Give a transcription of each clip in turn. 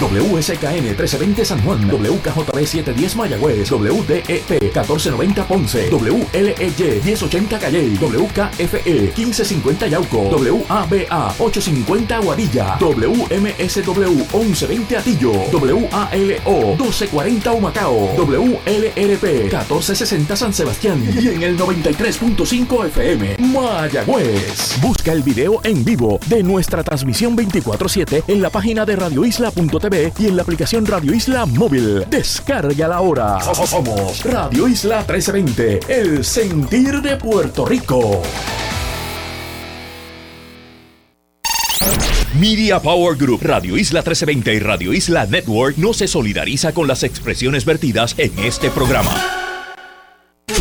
WSKN 1320 San Juan, WKJB 710 Mayagüez, WDEP 1490 Ponce, WLEY 1080 Calle, WKFE 1550 Yauco, WABA 850 Guadilla, WMSW 1120 Atillo, WALO 1240 Humacao, WLRP 1460 San Sebastián y en el 93.5 FM Mayagüez. Busca el video en vivo de nuestra transmisión 24/7 en la página de radioisla.tv y en la aplicación Radio Isla Móvil. Descarga la hora. Somos Radio Isla 1320, el sentir de Puerto Rico. Media Power Group, Radio Isla 1320 y Radio Isla Network no se solidariza con las expresiones vertidas en este programa.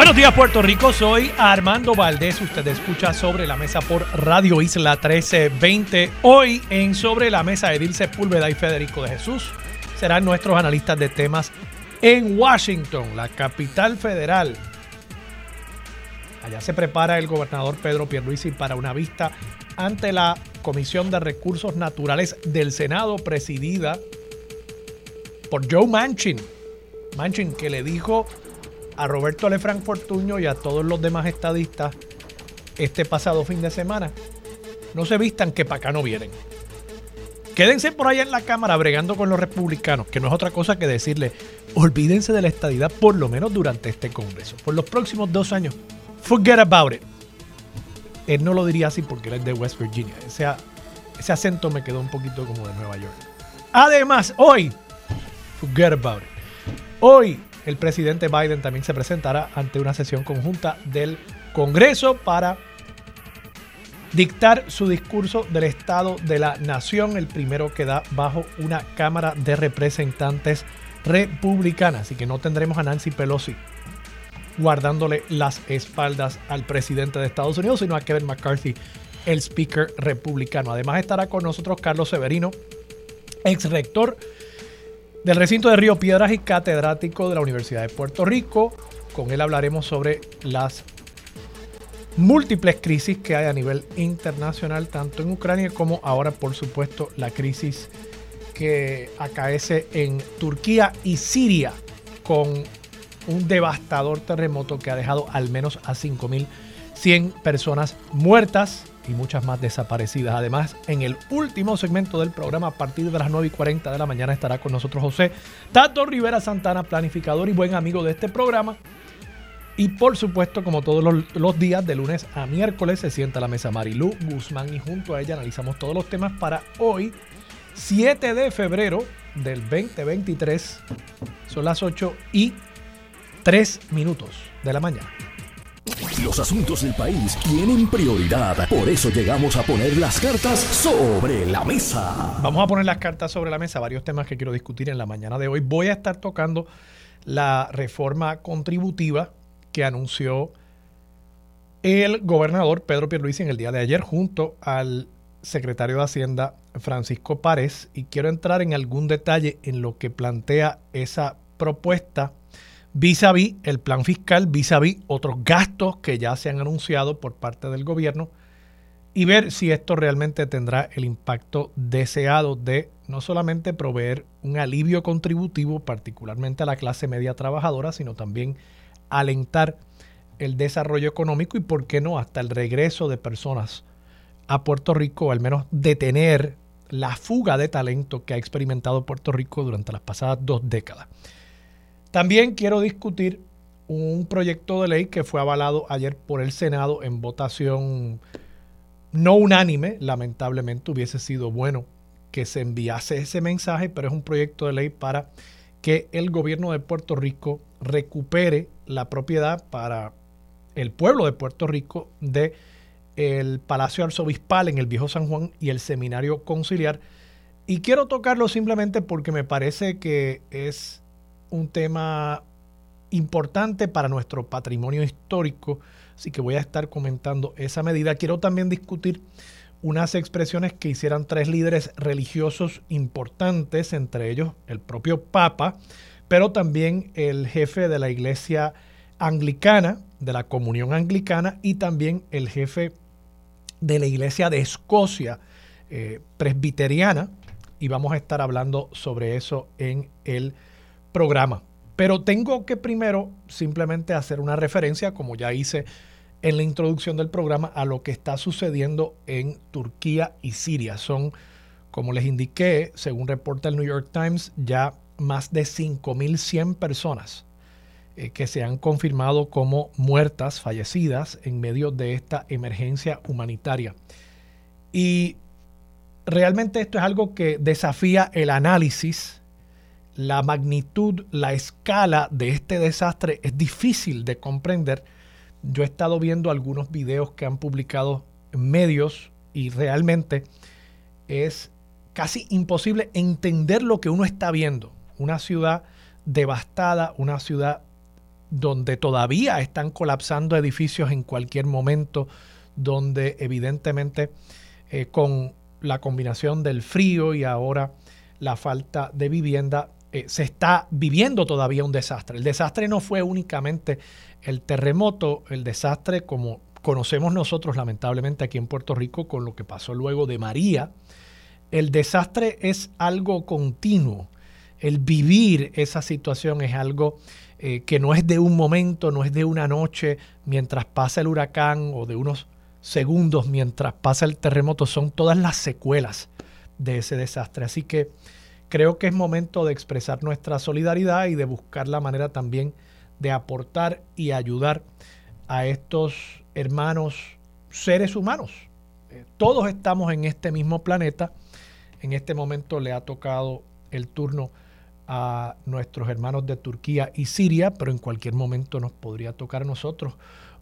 Buenos días Puerto Rico, soy Armando Valdés, usted escucha Sobre la Mesa por Radio Isla 1320. Hoy en Sobre la Mesa Edil Sepúlveda y Federico de Jesús serán nuestros analistas de temas en Washington, la capital federal. Allá se prepara el gobernador Pedro Pierluisi para una vista ante la Comisión de Recursos Naturales del Senado presidida por Joe Manchin. Manchin que le dijo a Roberto Lefranc Fortuño y a todos los demás estadistas este pasado fin de semana. No se vistan que para acá no vienen. Quédense por allá en la Cámara bregando con los republicanos, que no es otra cosa que decirle, olvídense de la estadidad por lo menos durante este Congreso. Por los próximos dos años, forget about it. Él no lo diría así porque él es de West Virginia. Ese, ese acento me quedó un poquito como de Nueva York. Además, hoy, forget about it. Hoy el presidente Biden también se presentará ante una sesión conjunta del Congreso para dictar su discurso del Estado de la Nación, el primero que da bajo una Cámara de Representantes republicana. Así que no tendremos a Nancy Pelosi guardándole las espaldas al presidente de Estados Unidos, sino a Kevin McCarthy, el speaker republicano. Además estará con nosotros Carlos Severino, ex rector del recinto de Río Piedras y catedrático de la Universidad de Puerto Rico. Con él hablaremos sobre las múltiples crisis que hay a nivel internacional, tanto en Ucrania como ahora, por supuesto, la crisis que acaece en Turquía y Siria con un devastador terremoto que ha dejado al menos a 5.100 personas muertas y muchas más desaparecidas. Además, en el último segmento del programa, a partir de las 9 y 40 de la mañana, estará con nosotros José Tato Rivera Santana, planificador y buen amigo de este programa. Y por supuesto, como todos los, días, de lunes a miércoles, se sienta a la mesa Marilú Guzmán y junto a ella analizamos todos los temas para hoy, 7 de febrero del 2023. Son las 8 y 3 minutos de la mañana. Los asuntos del país tienen prioridad. Por eso llegamos a poner las cartas sobre la mesa. Vamos a poner las cartas sobre la mesa. Varios temas que quiero discutir en la mañana de hoy. Voy a estar tocando la reforma contributiva que anunció el gobernador Pedro Pierluisi en el día de ayer junto al secretario de Hacienda Francisco Párez y quiero entrar en algún detalle en lo que plantea esa propuesta vis a vis el plan fiscal, vis a vis otros gastos que ya se han anunciado por parte del gobierno y ver si esto realmente tendrá el impacto deseado de no solamente proveer un alivio contributivo, particularmente a la clase media trabajadora, sino también alentar el desarrollo económico y, por qué no, hasta el regreso de personas a Puerto Rico, al menos detener la fuga de talento que ha experimentado Puerto Rico durante las pasadas dos décadas. También quiero discutir un proyecto de ley que fue avalado ayer por el Senado en votación no unánime. Lamentablemente hubiese sido bueno que se enviase ese mensaje, pero es un proyecto de ley para que el gobierno de Puerto Rico recupere la propiedad para el pueblo de Puerto Rico de el Palacio Arzobispal en el Viejo San Juan y el Seminario Conciliar. Y quiero tocarlo simplemente porque me parece que es un tema importante para nuestro patrimonio histórico, así que voy a estar comentando esa medida. Quiero también discutir unas expresiones que hicieran tres líderes religiosos importantes, entre ellos el propio Papa, pero también el jefe de la iglesia anglicana, de la comunión anglicana, y también el jefe de la iglesia de Escocia, eh, presbiteriana, y vamos a estar hablando sobre eso en el programa. Pero tengo que primero simplemente hacer una referencia, como ya hice en la introducción del programa, a lo que está sucediendo en Turquía y Siria. Son, como les indiqué, según reporta el New York Times, ya más de 5.100 personas eh, que se han confirmado como muertas, fallecidas, en medio de esta emergencia humanitaria. Y realmente esto es algo que desafía el análisis la magnitud, la escala de este desastre es difícil de comprender. Yo he estado viendo algunos videos que han publicado medios y realmente es casi imposible entender lo que uno está viendo. Una ciudad devastada, una ciudad donde todavía están colapsando edificios en cualquier momento, donde evidentemente eh, con la combinación del frío y ahora la falta de vivienda eh, se está viviendo todavía un desastre. El desastre no fue únicamente el terremoto, el desastre como conocemos nosotros lamentablemente aquí en Puerto Rico con lo que pasó luego de María. El desastre es algo continuo. El vivir esa situación es algo eh, que no es de un momento, no es de una noche mientras pasa el huracán o de unos segundos mientras pasa el terremoto, son todas las secuelas de ese desastre. Así que creo que es momento de expresar nuestra solidaridad y de buscar la manera también de aportar y ayudar a estos hermanos seres humanos. Todos estamos en este mismo planeta. En este momento le ha tocado el turno a nuestros hermanos de Turquía y Siria, pero en cualquier momento nos podría tocar a nosotros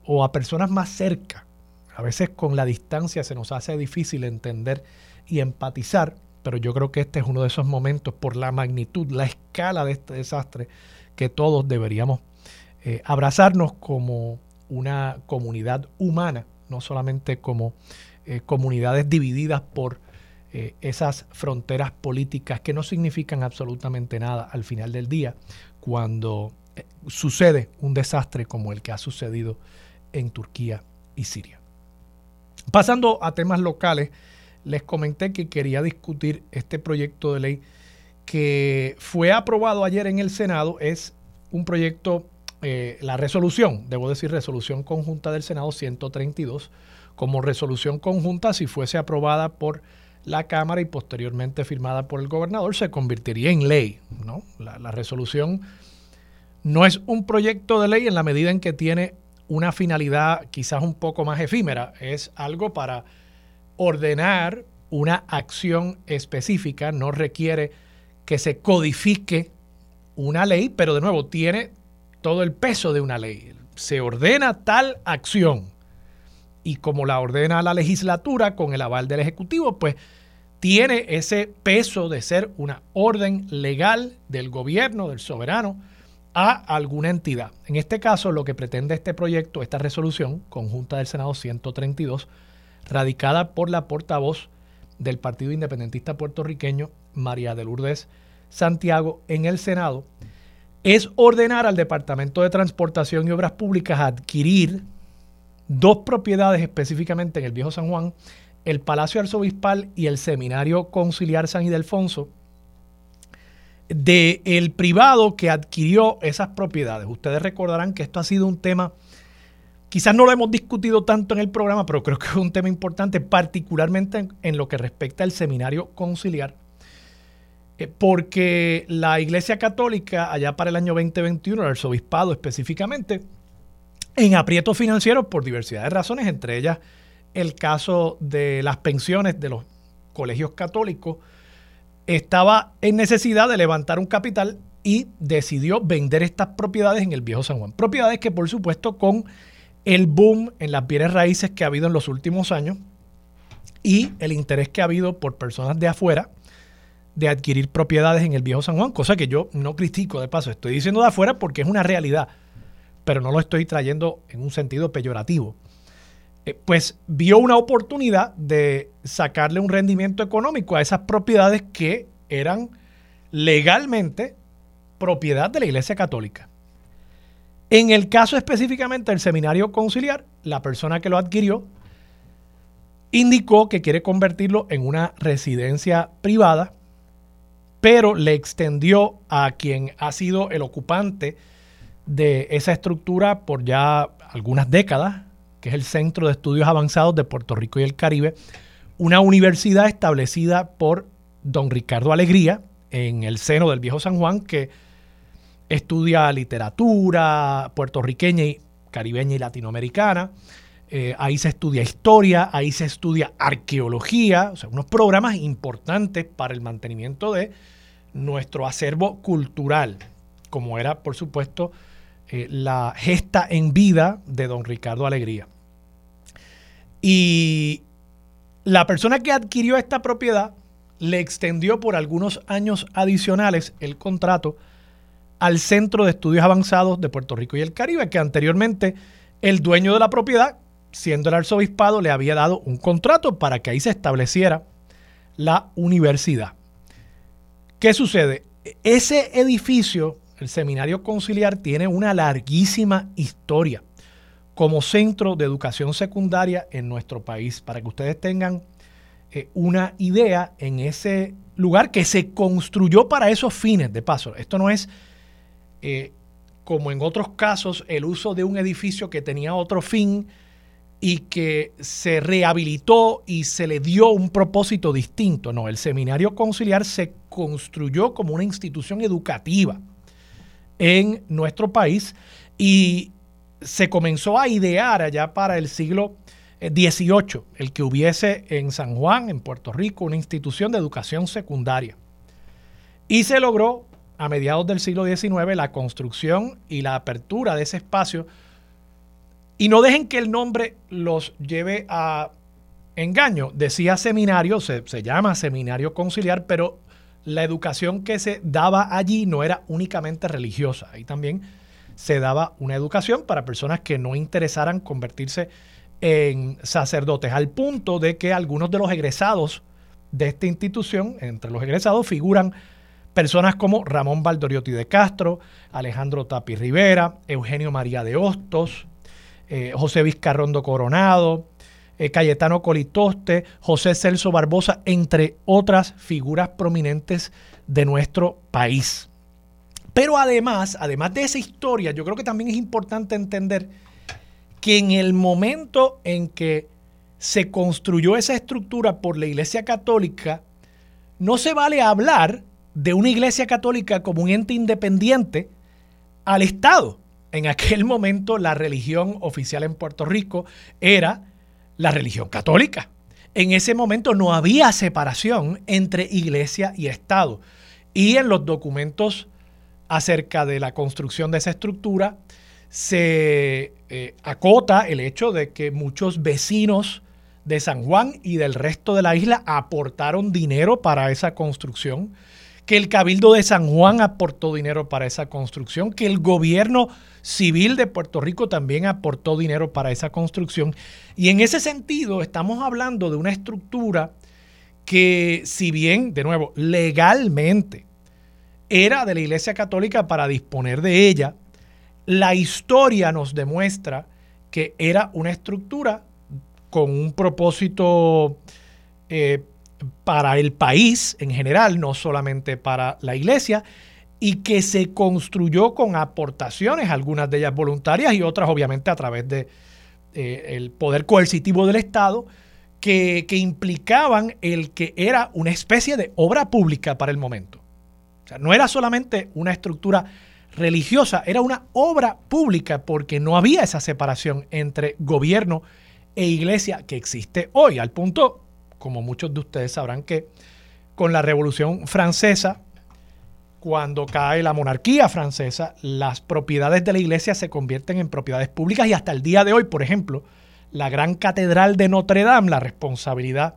o a personas más cerca. A veces con la distancia se nos hace difícil entender y empatizar pero yo creo que este es uno de esos momentos por la magnitud, la escala de este desastre, que todos deberíamos eh, abrazarnos como una comunidad humana, no solamente como eh, comunidades divididas por eh, esas fronteras políticas que no significan absolutamente nada al final del día cuando sucede un desastre como el que ha sucedido en Turquía y Siria. Pasando a temas locales, les comenté que quería discutir este proyecto de ley que fue aprobado ayer en el Senado. Es un proyecto, eh, la resolución, debo decir resolución conjunta del Senado 132, como resolución conjunta, si fuese aprobada por la Cámara y posteriormente firmada por el gobernador, se convertiría en ley. ¿no? La, la resolución no es un proyecto de ley en la medida en que tiene una finalidad quizás un poco más efímera, es algo para ordenar una acción específica, no requiere que se codifique una ley, pero de nuevo tiene todo el peso de una ley. Se ordena tal acción y como la ordena la legislatura con el aval del Ejecutivo, pues tiene ese peso de ser una orden legal del gobierno, del soberano, a alguna entidad. En este caso, lo que pretende este proyecto, esta resolución conjunta del Senado 132, radicada por la portavoz del Partido Independentista Puertorriqueño, María de Lourdes Santiago, en el Senado, es ordenar al Departamento de Transportación y Obras Públicas adquirir dos propiedades específicamente en el Viejo San Juan, el Palacio Arzobispal y el Seminario Conciliar San Ildefonso, del el privado que adquirió esas propiedades. Ustedes recordarán que esto ha sido un tema Quizás no lo hemos discutido tanto en el programa, pero creo que es un tema importante, particularmente en, lo que respecta al seminario conciliar, eh, porque la Iglesia Católica, allá para el año 2021, el arzobispado específicamente, en aprietos financieros por diversidad de razones, entre ellas el caso de las pensiones de los colegios católicos, estaba en necesidad de levantar un capital y decidió vender estas propiedades en el Viejo San Juan. Propiedades que por supuesto con el boom en las bienes raíces que ha habido en los últimos años y el interés que ha habido por personas de afuera de adquirir propiedades en el viejo San Juan, cosa que yo no critico de paso, estoy diciendo de afuera porque es una realidad, pero no lo estoy trayendo en un sentido peyorativo. Eh, pues vio una oportunidad de sacarle un rendimiento económico a esas propiedades que eran legalmente propiedad de la Iglesia Católica. En el caso específicamente del seminario conciliar, la persona que lo adquirió indicó que quiere convertirlo en una residencia privada, pero le extendió a quien ha sido el ocupante de esa estructura por ya algunas décadas, que es el Centro de Estudios Avanzados de Puerto Rico y el Caribe, una universidad establecida por don Ricardo Alegría en el seno del Viejo San Juan, que estudia literatura puertorriqueña y caribeña y latinoamericana. Eh, ahí se estudia historia, ahí se estudia arqueología, o sea, unos programas importantes para el mantenimiento de nuestro acervo cultural, como era, por supuesto, eh, la gesta en vida de don Ricardo Alegría. Y la persona que adquirió esta propiedad le extendió por algunos años adicionales el contrato al Centro de Estudios Avanzados de Puerto Rico y el Caribe, que anteriormente el dueño de la propiedad, siendo el arzobispado, le había dado un contrato para que ahí se estableciera la universidad. ¿Qué sucede? Ese edificio, el Seminario Conciliar, tiene una larguísima historia como centro de educación secundaria en nuestro país, para que ustedes tengan eh, una idea en ese lugar que se construyó para esos fines, de paso. Esto no es eh, como en otros casos, el uso de un edificio que tenía otro fin y que se rehabilitó y se le dio un propósito distinto. No, el seminario conciliar se construyó como una institución educativa en nuestro país y se comenzó a idear allá para el siglo XVIII, eh, el que hubiese en San Juan, en Puerto Rico, una institución de educación secundaria. Y se logró a mediados del siglo XIX la construcción y la apertura de ese espacio. Y no dejen que el nombre los lleve a engaño. Decía seminario, se, se llama seminario conciliar, pero la educación que se daba allí no era únicamente religiosa. Ahí también se daba una educación para personas que no interesaran convertirse en sacerdotes, al punto de que algunos de los egresados de esta institución, entre los egresados figuran Personas como Ramón Valdoriotti de Castro, Alejandro Tapi Rivera, Eugenio María de Hostos, eh, José Vizcarrondo Coronado, eh, Cayetano Colitoste, José Celso Barbosa, entre otras figuras prominentes de nuestro país. Pero además, además de esa historia, yo creo que también es importante entender que en el momento en que se construyó esa estructura por la Iglesia Católica, no se vale hablar de una iglesia católica como un ente independiente al Estado. En aquel momento la religión oficial en Puerto Rico era la religión católica. En ese momento no había separación entre iglesia y Estado. Y en los documentos acerca de la construcción de esa estructura se eh, acota el hecho de que muchos vecinos de San Juan y del resto de la isla aportaron dinero para esa construcción que el Cabildo de San Juan aportó dinero para esa construcción, que el gobierno civil de Puerto Rico también aportó dinero para esa construcción. Y en ese sentido estamos hablando de una estructura que si bien, de nuevo, legalmente era de la Iglesia Católica para disponer de ella, la historia nos demuestra que era una estructura con un propósito eh, para el país en general, no solamente para la iglesia, y que se construyó con aportaciones, algunas de ellas voluntarias y otras obviamente a través de eh, el poder coercitivo del Estado, que, que, implicaban el que era una especie de obra pública para el momento. O sea, no era solamente una estructura religiosa, era una obra pública porque no había esa separación entre gobierno e iglesia que existe hoy, al punto como muchos de ustedes sabrán que con la Revolución Francesa, cuando cae la monarquía francesa, las propiedades de la iglesia se convierten en propiedades públicas y hasta el día de hoy, por ejemplo, la gran catedral de Notre Dame, la responsabilidad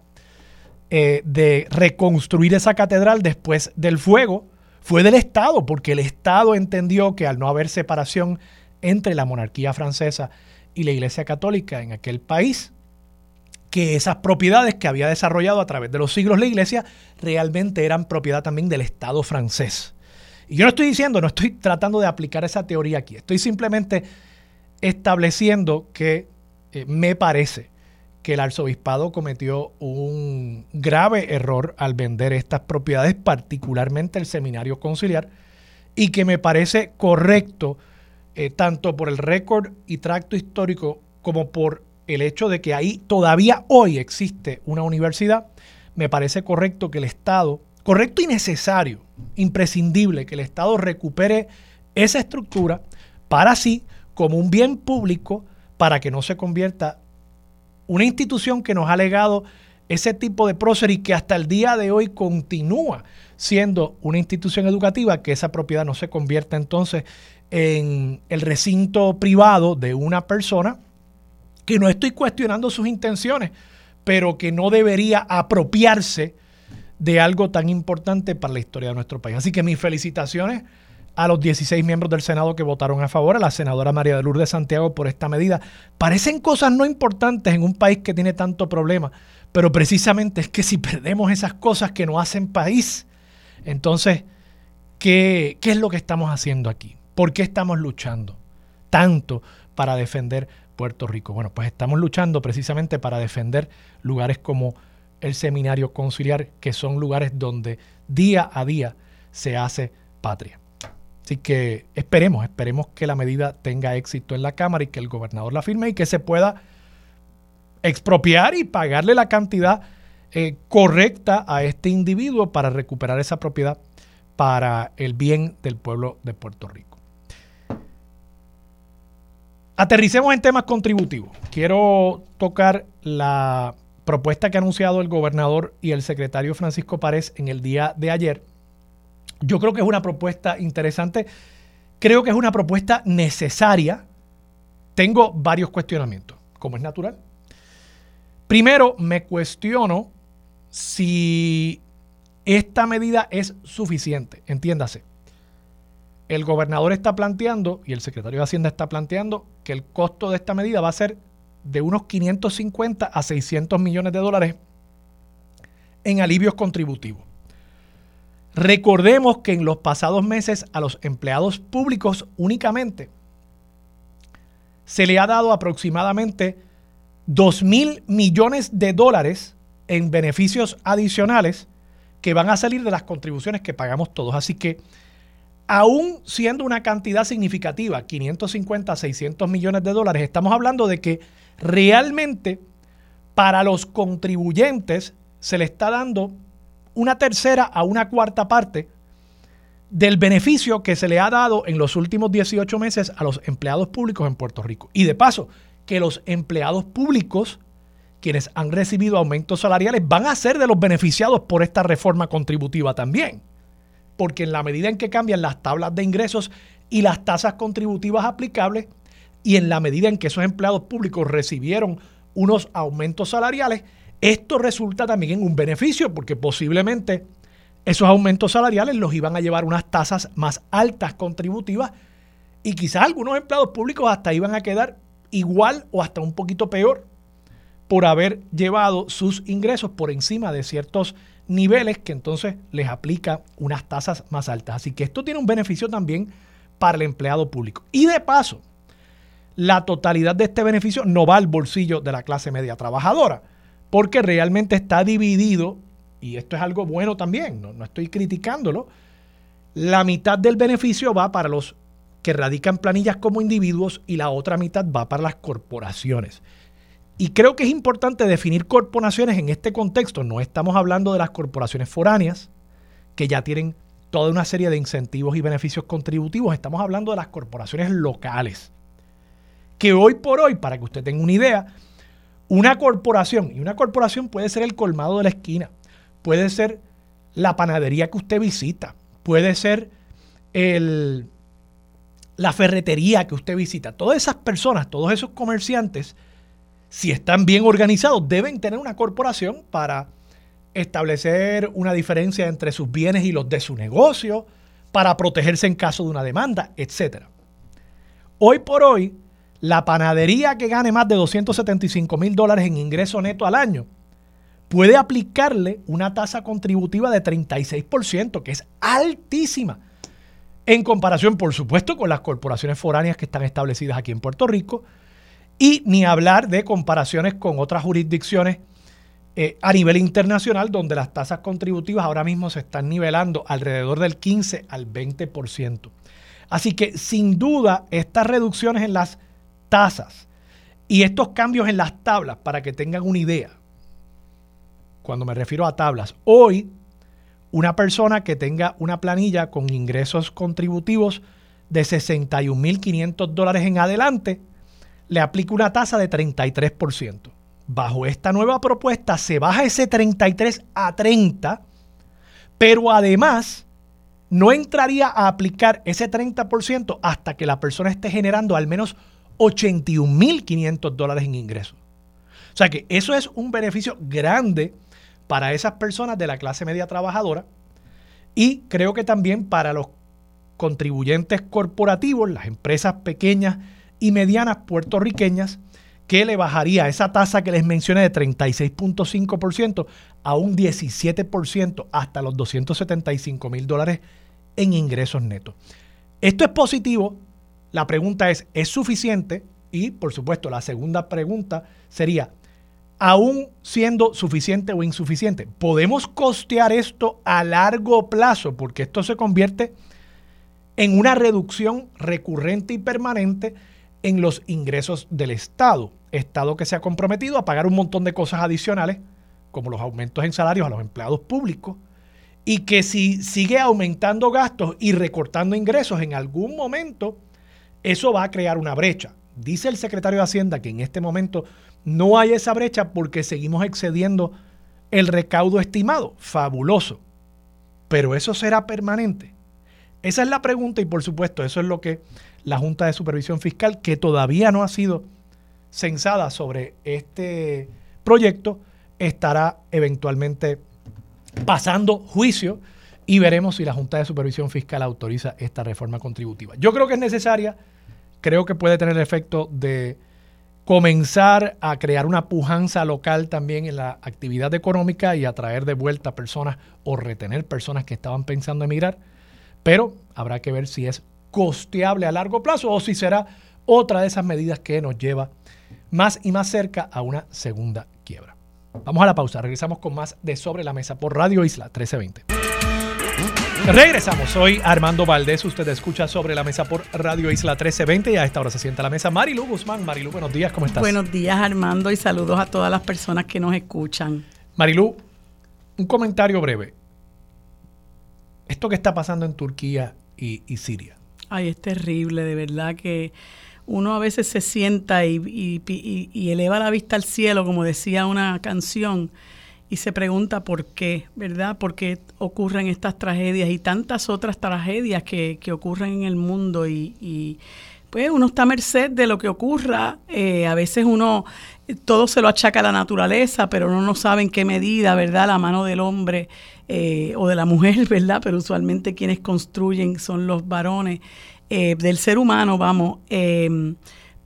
eh, de reconstruir esa catedral después del fuego fue del Estado, porque el Estado entendió que al no haber separación entre la monarquía francesa y la Iglesia Católica en aquel país, que esas propiedades que había desarrollado a través de los siglos la Iglesia realmente eran propiedad también del Estado francés. Y yo no estoy diciendo, no estoy tratando de aplicar esa teoría aquí, estoy simplemente estableciendo que eh, me parece que el arzobispado cometió un grave error al vender estas propiedades, particularmente el seminario conciliar, y que me parece correcto eh, tanto por el récord y tracto histórico como por el hecho de que ahí todavía hoy existe una universidad, me parece correcto que el Estado, correcto y necesario, imprescindible, que el Estado recupere esa estructura para sí como un bien público para que no se convierta una institución que nos ha legado ese tipo de prócer y que hasta el día de hoy continúa siendo una institución educativa, que esa propiedad no se convierta entonces en el recinto privado de una persona, que no estoy cuestionando sus intenciones, pero que no debería apropiarse de algo tan importante para la historia de nuestro país. Así que mis felicitaciones a los 16 miembros del Senado que votaron a favor, a la senadora María de Lourdes Santiago por esta medida. Parecen cosas no importantes en un país que tiene tanto problema, pero precisamente es que si perdemos esas cosas que nos hacen país, entonces, ¿qué, qué es lo que estamos haciendo aquí? ¿Por qué estamos luchando tanto para defender Puerto Rico? Bueno, pues estamos luchando precisamente para defender lugares como el seminario conciliar, que son lugares donde día a día se hace patria. Así que esperemos, esperemos que la medida tenga éxito en la Cámara y que el gobernador la firme y que se pueda expropiar y pagarle la cantidad eh, correcta a este individuo para recuperar esa propiedad para el bien del pueblo de Puerto Rico. Aterricemos en temas contributivos. Quiero tocar la propuesta que ha anunciado el gobernador y el secretario Francisco Párez en el día de ayer yo creo que es una propuesta interesante. Creo que es una propuesta necesaria. Tengo varios cuestionamientos, como es natural. Primero, me cuestiono si esta medida es suficiente. Entiéndase. El gobernador está planteando y el secretario de Hacienda está planteando que el costo de esta medida va a ser de unos 550 a 600 millones de dólares en alivios contributivos. Recordemos que en los pasados meses a los empleados públicos únicamente se le ha dado aproximadamente 2 mil millones de dólares en beneficios adicionales que van a salir de las contribuciones que pagamos todos. Así que, aún siendo una cantidad significativa, 550, 600 millones de dólares, estamos hablando de que realmente para los contribuyentes se le está dando una tercera a una cuarta parte del beneficio que se le ha dado en los últimos 18 meses a los empleados públicos en Puerto Rico. Y de paso, que los empleados públicos, quienes han recibido aumentos salariales, van a ser de los beneficiados por esta reforma contributiva también. Porque en la medida en que cambian las tablas de ingresos y las tasas contributivas aplicables, y en la medida en que esos empleados públicos recibieron unos aumentos salariales, esto resulta también en un beneficio porque posiblemente esos aumentos salariales los iban a llevar unas tasas más altas contributivas y quizás algunos empleados públicos hasta iban a quedar igual o hasta un poquito peor por haber llevado sus ingresos por encima de ciertos niveles que entonces les aplica unas tasas más altas. Así que esto tiene un beneficio también para el empleado público. Y de paso, la totalidad de este beneficio no va al bolsillo de la clase media trabajadora porque realmente está dividido, y esto es algo bueno también, no, estoy criticándolo, la mitad del beneficio va para los que radican planillas como individuos y la otra mitad va para las corporaciones. Y creo que es importante definir corporaciones en este contexto. No estamos hablando de las corporaciones foráneas, que ya tienen toda una serie de incentivos y beneficios contributivos. Estamos hablando de las corporaciones locales, que hoy por hoy, para que usted tenga una idea, una corporación, y una corporación puede ser el colmado de la esquina, puede ser la panadería que usted visita, puede ser el, la ferretería que usted visita. Todas esas personas, todos esos comerciantes, si están bien organizados, deben tener una corporación para establecer una diferencia entre sus bienes y los de su negocio, para protegerse en caso de una demanda, etc. Hoy por hoy, la panadería que gane más de 275 mil dólares en ingreso neto al año puede aplicarle una tasa contributiva de 36%, que es altísima, en comparación, por supuesto, con las corporaciones foráneas que están establecidas aquí en Puerto Rico, y ni hablar de comparaciones con otras jurisdicciones eh, a nivel internacional, donde las tasas contributivas ahora mismo se están nivelando alrededor del 15 al 20%. Así que sin duda estas reducciones en las tasas y estos cambios en las tablas, para que tengan una idea, cuando me refiero a tablas, hoy una persona que tenga una planilla con ingresos contributivos de 61.500 dólares en adelante, le aplica una tasa de 33% bajo esta nueva propuesta se baja ese 33 a 30, pero además no entraría a aplicar ese 30% hasta que la persona esté generando al menos 81.500 dólares en ingresos. O sea que eso es un beneficio grande para esas personas de la clase media trabajadora y creo que también para los contribuyentes corporativos, las empresas pequeñas y medianas puertorriqueñas, que le bajaría esa tasa que les mencioné de 36.5% a un 17% hasta los 275 mil dólares en ingresos netos. Esto es positivo. La pregunta es, ¿es suficiente? Y por supuesto, la segunda pregunta sería, aún siendo suficiente o insuficiente, ¿podemos costear esto a largo plazo? Porque esto se convierte en una reducción recurrente y permanente en los ingresos del Estado. Estado que se ha comprometido a pagar un montón de cosas adicionales, como los aumentos en salarios a los empleados públicos, y que si sigue aumentando gastos y recortando ingresos en algún momento, eso va a crear una brecha. Dice el secretario de Hacienda que en este momento no hay esa brecha porque seguimos excediendo el recaudo estimado. Fabuloso. Pero eso será permanente. Esa es la pregunta y por supuesto eso es lo que la Junta de Supervisión Fiscal, que todavía no ha sido censada sobre este proyecto estará eventualmente pasando juicio y veremos si la Junta de Supervisión Fiscal autoriza esta reforma contributiva. Yo creo que es necesaria, creo que puede tener el efecto de comenzar a crear una pujanza local también en la actividad económica y atraer de vuelta personas o retener personas que estaban pensando emigrar, pero habrá que ver si es costeable a largo plazo o si será otra de esas medidas que nos lleva más y más cerca a una segunda quiebra. Vamos a la pausa, regresamos con más de Sobre la Mesa por Radio Isla 1320. Regresamos, soy Armando Valdés, usted escucha Sobre la Mesa por Radio Isla 1320 y a esta hora se sienta a la mesa Marilu Guzmán. Marilu, buenos días, ¿cómo estás? Buenos días Armando y saludos a todas las personas que nos escuchan. Marilu, un comentario breve. Esto que está pasando en Turquía y, y Siria. Ay, es terrible, de verdad que uno a veces se sienta y, eleva la vista al cielo, como decía una canción, y se pregunta por qué, ¿verdad? ¿Por qué ocurren estas tragedias y tantas otras tragedias que, ocurren en el mundo? Y, pues uno está a merced de lo que ocurra. Eh, a veces uno, todo se lo achaca a la naturaleza, pero uno no sabe en qué medida, ¿verdad? La mano del hombre eh, o de la mujer, ¿verdad? Pero usualmente quienes construyen son los varones. Eh, del ser humano, vamos, em,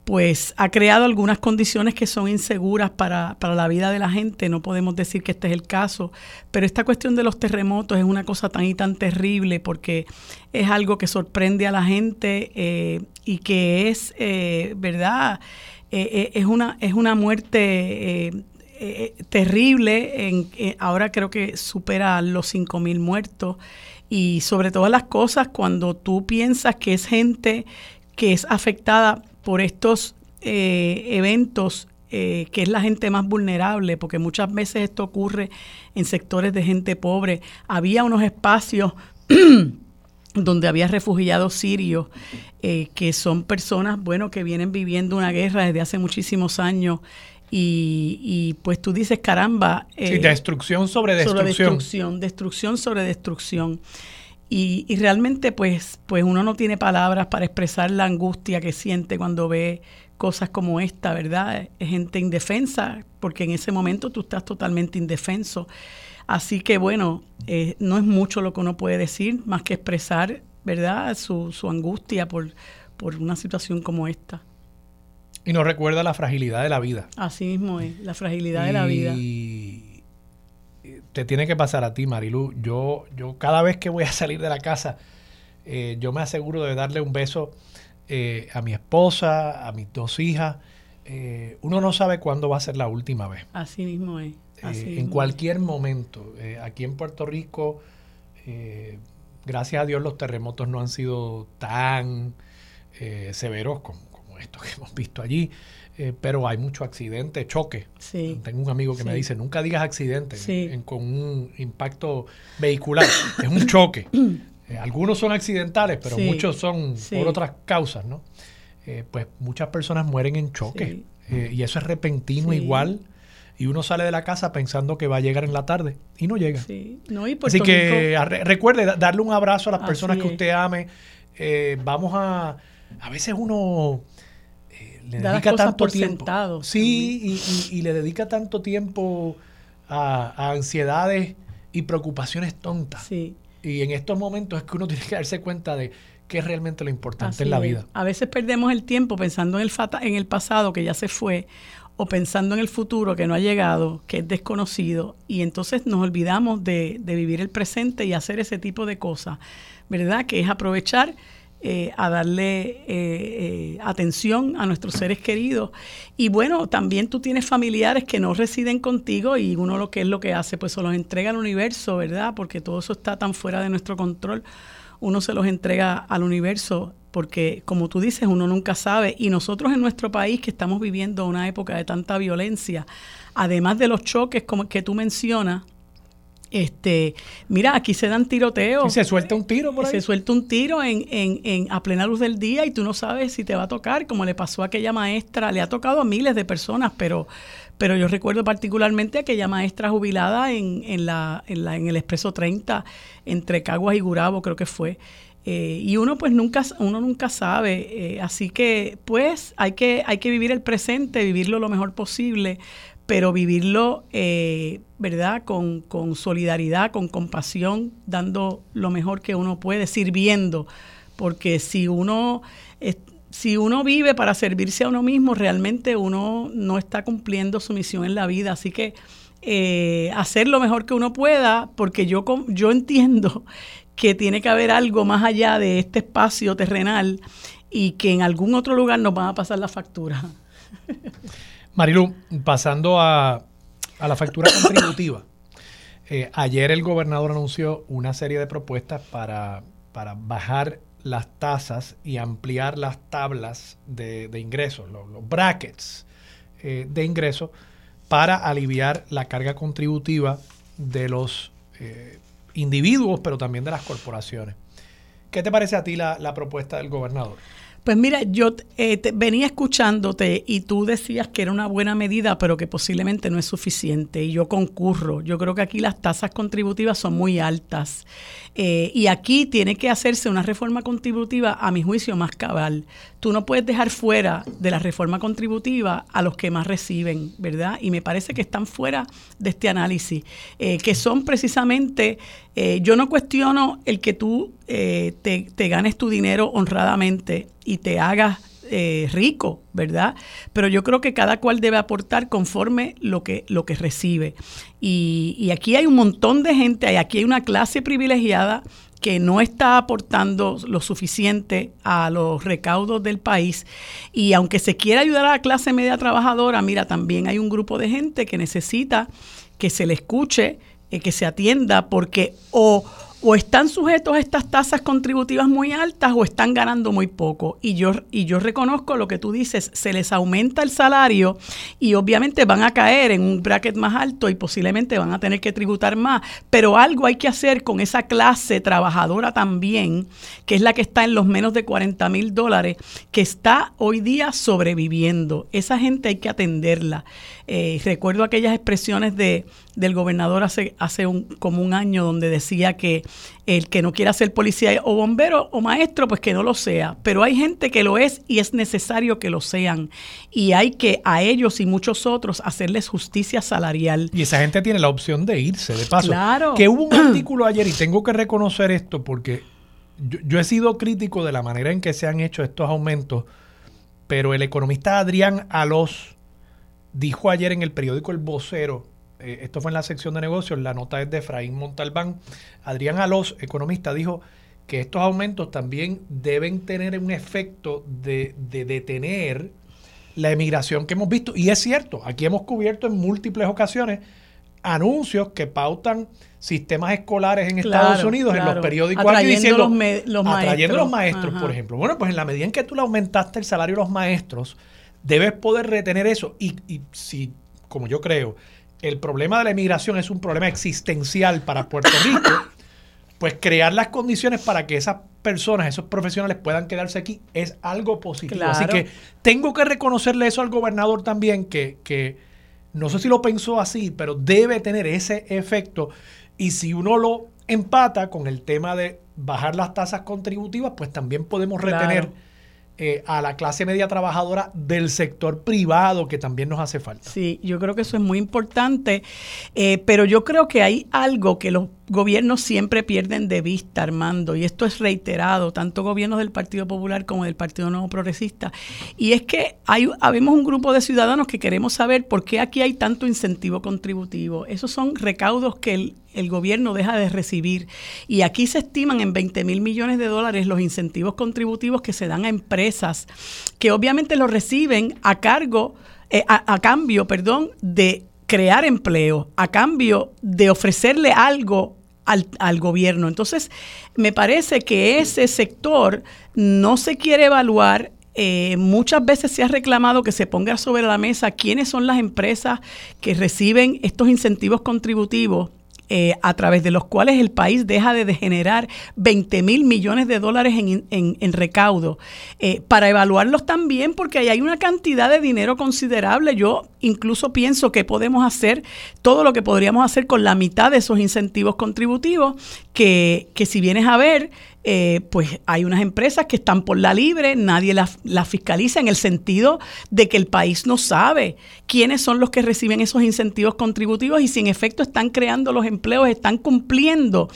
pues ha creado algunas condiciones que son inseguras para, para, la vida de la gente. No podemos decir que este es el caso, pero esta cuestión de los terremotos es una cosa tan y tan terrible porque es algo que sorprende a la gente eh, y que es, ¿verdad? es, una, es una muerte terrible. En, ahora creo que supera los 5.000 muertos y sobre todas las cosas cuando tú piensas que es gente que es afectada por estos eh, eventos, eh, que es la gente más vulnerable, porque muchas veces esto ocurre en sectores de gente pobre. Había unos espacios donde había refugiados sirios, eh, que son personas, bueno, que vienen viviendo una guerra desde hace muchísimos años y, pues tú dices, caramba. Eh, destrucción sobre destrucción. Sobre destrucción, destrucción sobre destrucción. Y, realmente pues, pues uno no tiene palabras para expresar la angustia que siente cuando ve cosas como esta, ¿verdad? Gente indefensa, porque en ese momento tú estás totalmente indefenso. Así que bueno, eh, no es mucho lo que uno puede decir, más que expresar, ¿verdad?, su, su angustia por, por una situación como esta. Y nos recuerda la fragilidad de la vida. Así mismo es, la fragilidad de la vida. Y te tiene que pasar a ti, Marilu. Yo, yo cada vez que voy a salir de la casa, eh, yo me aseguro de darle un beso eh, a mi esposa, a mis dos hijas. Eh, uno no sabe cuándo va a ser la última vez. Así mismo es. en cualquier momento. aquí en Puerto Rico, gracias a Dios los terremotos no han sido tan severos como, esto que hemos visto allí, eh, pero hay mucho accidente, choque. Tengo un amigo que me dice, nunca digas accidente con un impacto vehicular, es un choque. Eh, algunos son accidentales, pero muchos son por otras causas, ¿no? Eh, pues muchas personas mueren en choque y eso es repentino igual y uno sale de la casa pensando que va a llegar en la tarde y no llega. Así que recuerde darle un abrazo a las personas que usted ame. vamos a... A veces uno le dedica tanto tiempo. sí, y, le dedica tanto tiempo a, ansiedades y preocupaciones tontas. Y en estos momentos es que uno tiene que darse cuenta de qué es realmente lo importante en la vida. A veces perdemos el tiempo pensando en el, en el pasado que ya se fue o pensando en el futuro que no ha llegado, que es desconocido, y entonces nos olvidamos de, de vivir el presente y hacer ese tipo de cosas, ¿verdad? Que es aprovechar eh, a darle eh, eh, atención a nuestros seres queridos. Y bueno, también tú tienes familiares que no residen contigo y uno lo que es lo que hace, pues se los entrega al universo, ¿verdad? Porque todo eso está tan fuera de nuestro control. Uno se los entrega al universo porque, como tú dices, uno nunca sabe. Y nosotros en nuestro país, que estamos viviendo una época de tanta violencia, además de los choques como que tú mencionas, este, mira, aquí se dan tiroteos. se suelta un tiro por ahí. Se suelta un tiro en, en, en, a plena luz del día y tú no sabes si te va a tocar, como le pasó a aquella maestra. Le ha tocado a miles de personas, pero, pero yo recuerdo particularmente a aquella maestra jubilada en, en, la, en, la, en el Expreso 30, entre Caguas y Gurabo, creo que fue. Eh, y uno pues nunca, uno nunca sabe. Eh, así que pues hay que, hay que vivir el presente, vivirlo lo mejor posible pero vivirlo, eh, ¿verdad? Con, solidaridad, con compasión, dando lo mejor que uno puede, sirviendo, porque si uno, si uno vive para servirse a uno mismo, realmente uno no está cumpliendo su misión en la vida, así que eh, hacer lo mejor que uno pueda, porque yo, yo entiendo que tiene que haber algo más allá de este espacio terrenal y que en algún otro lugar nos van a pasar la factura. Marilu, pasando a, la factura contributiva. Eh, ayer el gobernador anunció una serie de propuestas para, bajar las tasas y ampliar las tablas de, ingresos, los, brackets eh, de ingresos, para aliviar la carga contributiva de los eh, individuos, pero también de las corporaciones. ¿Qué te parece a ti la propuesta del gobernador? Pues mira, yo eh, venía escuchándote y tú decías que era una buena medida, pero que posiblemente no es suficiente. Y yo concurro. Yo creo que aquí las tasas contributivas son muy altas. Eh, y aquí tiene que hacerse una reforma contributiva, a mi juicio, más cabal. Tú no puedes dejar fuera de la reforma contributiva a los que más reciben, ¿verdad? Y me parece que están fuera de este análisis, eh, que son precisamente, yo no cuestiono el que tú te, te ganes tu dinero honradamente y te hagas eh, rico, ¿verdad? Pero yo creo que cada cual debe aportar conforme lo que, lo que recibe. Y, aquí hay un montón de gente, aquí hay una clase privilegiada que no está aportando lo suficiente a los recaudos del país. Y aunque se quiera ayudar a la clase media trabajadora, mira, también hay un grupo de gente que necesita que se le escuche, eh, que se atienda, porque o o están sujetos a estas tasas contributivas muy altas o están ganando muy poco. Y yo, y yo reconozco lo que tú dices, se les aumenta el salario y obviamente van a caer en un bracket más alto y posiblemente van a tener que tributar más. Pero algo hay que hacer con esa clase trabajadora también, que es la que está en los menos de 40 mil dólares, que está hoy día sobreviviendo. Esa gente hay que atenderla. Eh, recuerdo aquellas expresiones de, del gobernador hace, hace un, como un año donde decía que El que no quiera ser policía o bombero o maestro, pues que no lo sea. Pero hay gente que lo es y es necesario que lo sean. Y hay que a ellos y muchos otros hacerles justicia salarial. Y esa gente tiene la opción de irse, de paso. Claro. Que hubo un artículo ayer y tengo que reconocer esto porque yo, yo he sido crítico de la manera en que se han hecho estos aumentos, pero el economista Adrián Alos dijo ayer en el periódico El Vocero, eh, esto fue en la sección de negocios, la nota es de Efraín Montalbán, Adrián Alos, economista, dijo que estos aumentos también deben tener un efecto de, de detener la emigración que hemos visto. Y es cierto, aquí hemos cubierto en múltiples ocasiones anuncios que pautan sistemas escolares en Claro, Estados Unidos, en los periódicos aquí Atrayendo diciendo, los me- los atrayendo los maestros. maestros, Ajá. por ejemplo. Bueno, pues en la medida en que tú le aumentaste el salario a los maestros, debes poder retener eso. Y, y si, como yo creo, el problema de la emigración es un problema existencial para Puerto Rico, pues crear las condiciones para que esas personas, esos profesionales puedan quedarse aquí es algo positivo. Así que tengo que reconocerle eso al gobernador también, que, que no sé si lo pensó así, pero debe tener ese efecto. Y si uno lo empata con el tema de bajar las tasas contributivas, pues también podemos Claro. Eh, a la clase media trabajadora del sector privado, que también nos hace falta. Sí, yo creo que eso es muy importante, eh, pero yo creo que hay algo que los gobiernos siempre pierden de vista, Armando, y esto es reiterado, tanto gobiernos del Partido Popular como del Partido Nuevo Progresista, y es que hay, habemos un grupo de ciudadanos que queremos saber por qué aquí hay tanto incentivo contributivo. Esos son recaudos que el, el gobierno deja de recibir, y aquí se estiman en 20 mil millones de dólares los incentivos contributivos que se dan a empresas, que obviamente los reciben a cargo eh, a, a cambio, perdón, de crear empleo, a cambio de ofrecerle algo al, al gobierno. Entonces, me parece que ese sector no se quiere evaluar. Eh, muchas veces se ha reclamado que se ponga sobre la mesa quiénes son las empresas que reciben estos incentivos contributivos eh, a través de los cuales el país deja de generar 20 mil millones de dólares en, en- recaudo, eh, para evaluarlos también, porque ahí hay una cantidad de dinero considerable. Yo incluso pienso que podemos hacer todo lo que podríamos hacer con la mitad de esos incentivos contributivos, que, que si vienes a ver, eh, pues hay unas empresas que están por la libre, nadie las fiscaliza en el sentido de que el país no sabe quiénes son los que reciben esos incentivos contributivos y si en efecto están creando los empleos, están cumpliendo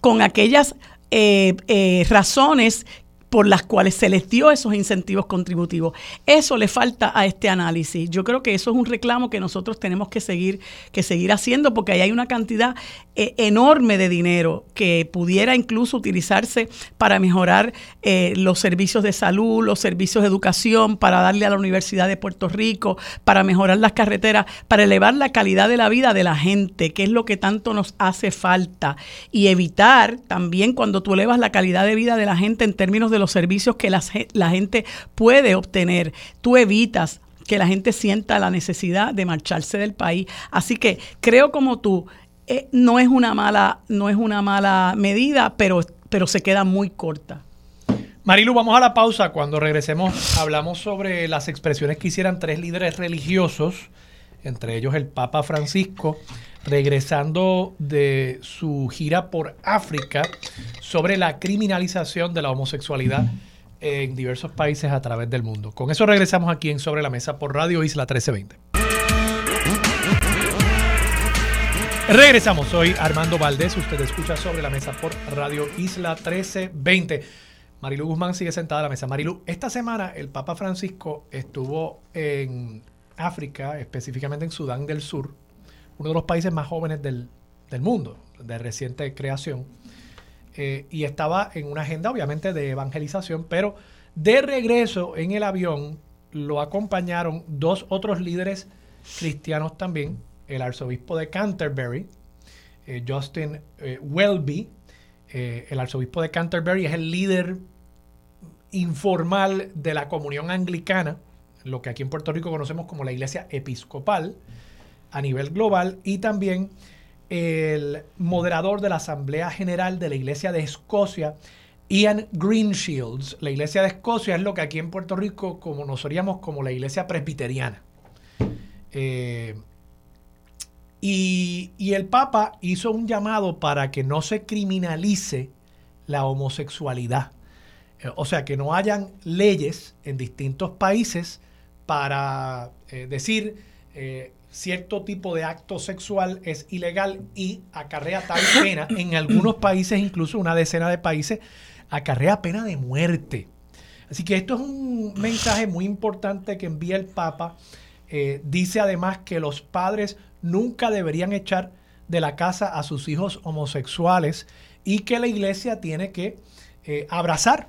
con aquellas eh, eh, razones por las cuales se les dio esos incentivos contributivos. Eso le falta a este análisis. Yo creo que eso es un reclamo que nosotros tenemos que seguir, que seguir haciendo porque ahí hay una cantidad eh, enorme de dinero que pudiera incluso utilizarse para mejorar eh, los servicios de salud, los servicios de educación, para darle a la Universidad de Puerto Rico, para mejorar las carreteras, para elevar la calidad de la vida de la gente, que es lo que tanto nos hace falta. Y evitar también cuando tú elevas la calidad de vida de la gente en términos de los servicios que la, ge- la gente puede obtener, tú evitas que la gente sienta la necesidad de marcharse del país. Así que creo como tú, eh, no es una mala, no es una mala medida, pero, pero se queda muy corta. Marilu, vamos a la pausa. Cuando regresemos, hablamos sobre las expresiones que hicieran tres líderes religiosos, entre ellos el Papa Francisco, regresando de su gira por África, sobre la criminalización de la homosexualidad en diversos países a través del mundo. Con eso regresamos aquí en Sobre la Mesa por Radio Isla 1320. Regresamos, soy Armando Valdés, usted escucha sobre la mesa por Radio Isla 1320. Marilu Guzmán sigue sentada a la mesa. Marilu, esta semana el Papa Francisco estuvo en África, específicamente en Sudán del Sur, uno de los países más jóvenes del, del mundo, de reciente creación, eh, y estaba en una agenda obviamente de evangelización, pero de regreso en el avión lo acompañaron dos otros líderes cristianos también, el arzobispo de Canterbury, eh, Justin eh, Welby. El arzobispo de Canterbury es el líder informal de la comunión anglicana, lo que aquí en Puerto Rico conocemos como la iglesia episcopal a nivel global, y también el moderador de la Asamblea General de la Iglesia de Escocia, Ian Greenshields. La Iglesia de Escocia es lo que aquí en Puerto Rico como nos oríamos como la Iglesia presbiteriana. Eh, Y, y el Papa hizo un llamado para que no se criminalice la homosexualidad. Eh, o sea, que no hayan leyes en distintos países para eh, decir cierto tipo de acto sexual es ilegal y acarrea tal pena. En algunos países, incluso una decena de países, acarrea pena de muerte. Así que esto es un mensaje muy importante que envía el Papa. dice además que los padres nunca deberían echar de la casa a sus hijos homosexuales y que la iglesia tiene que eh, abrazar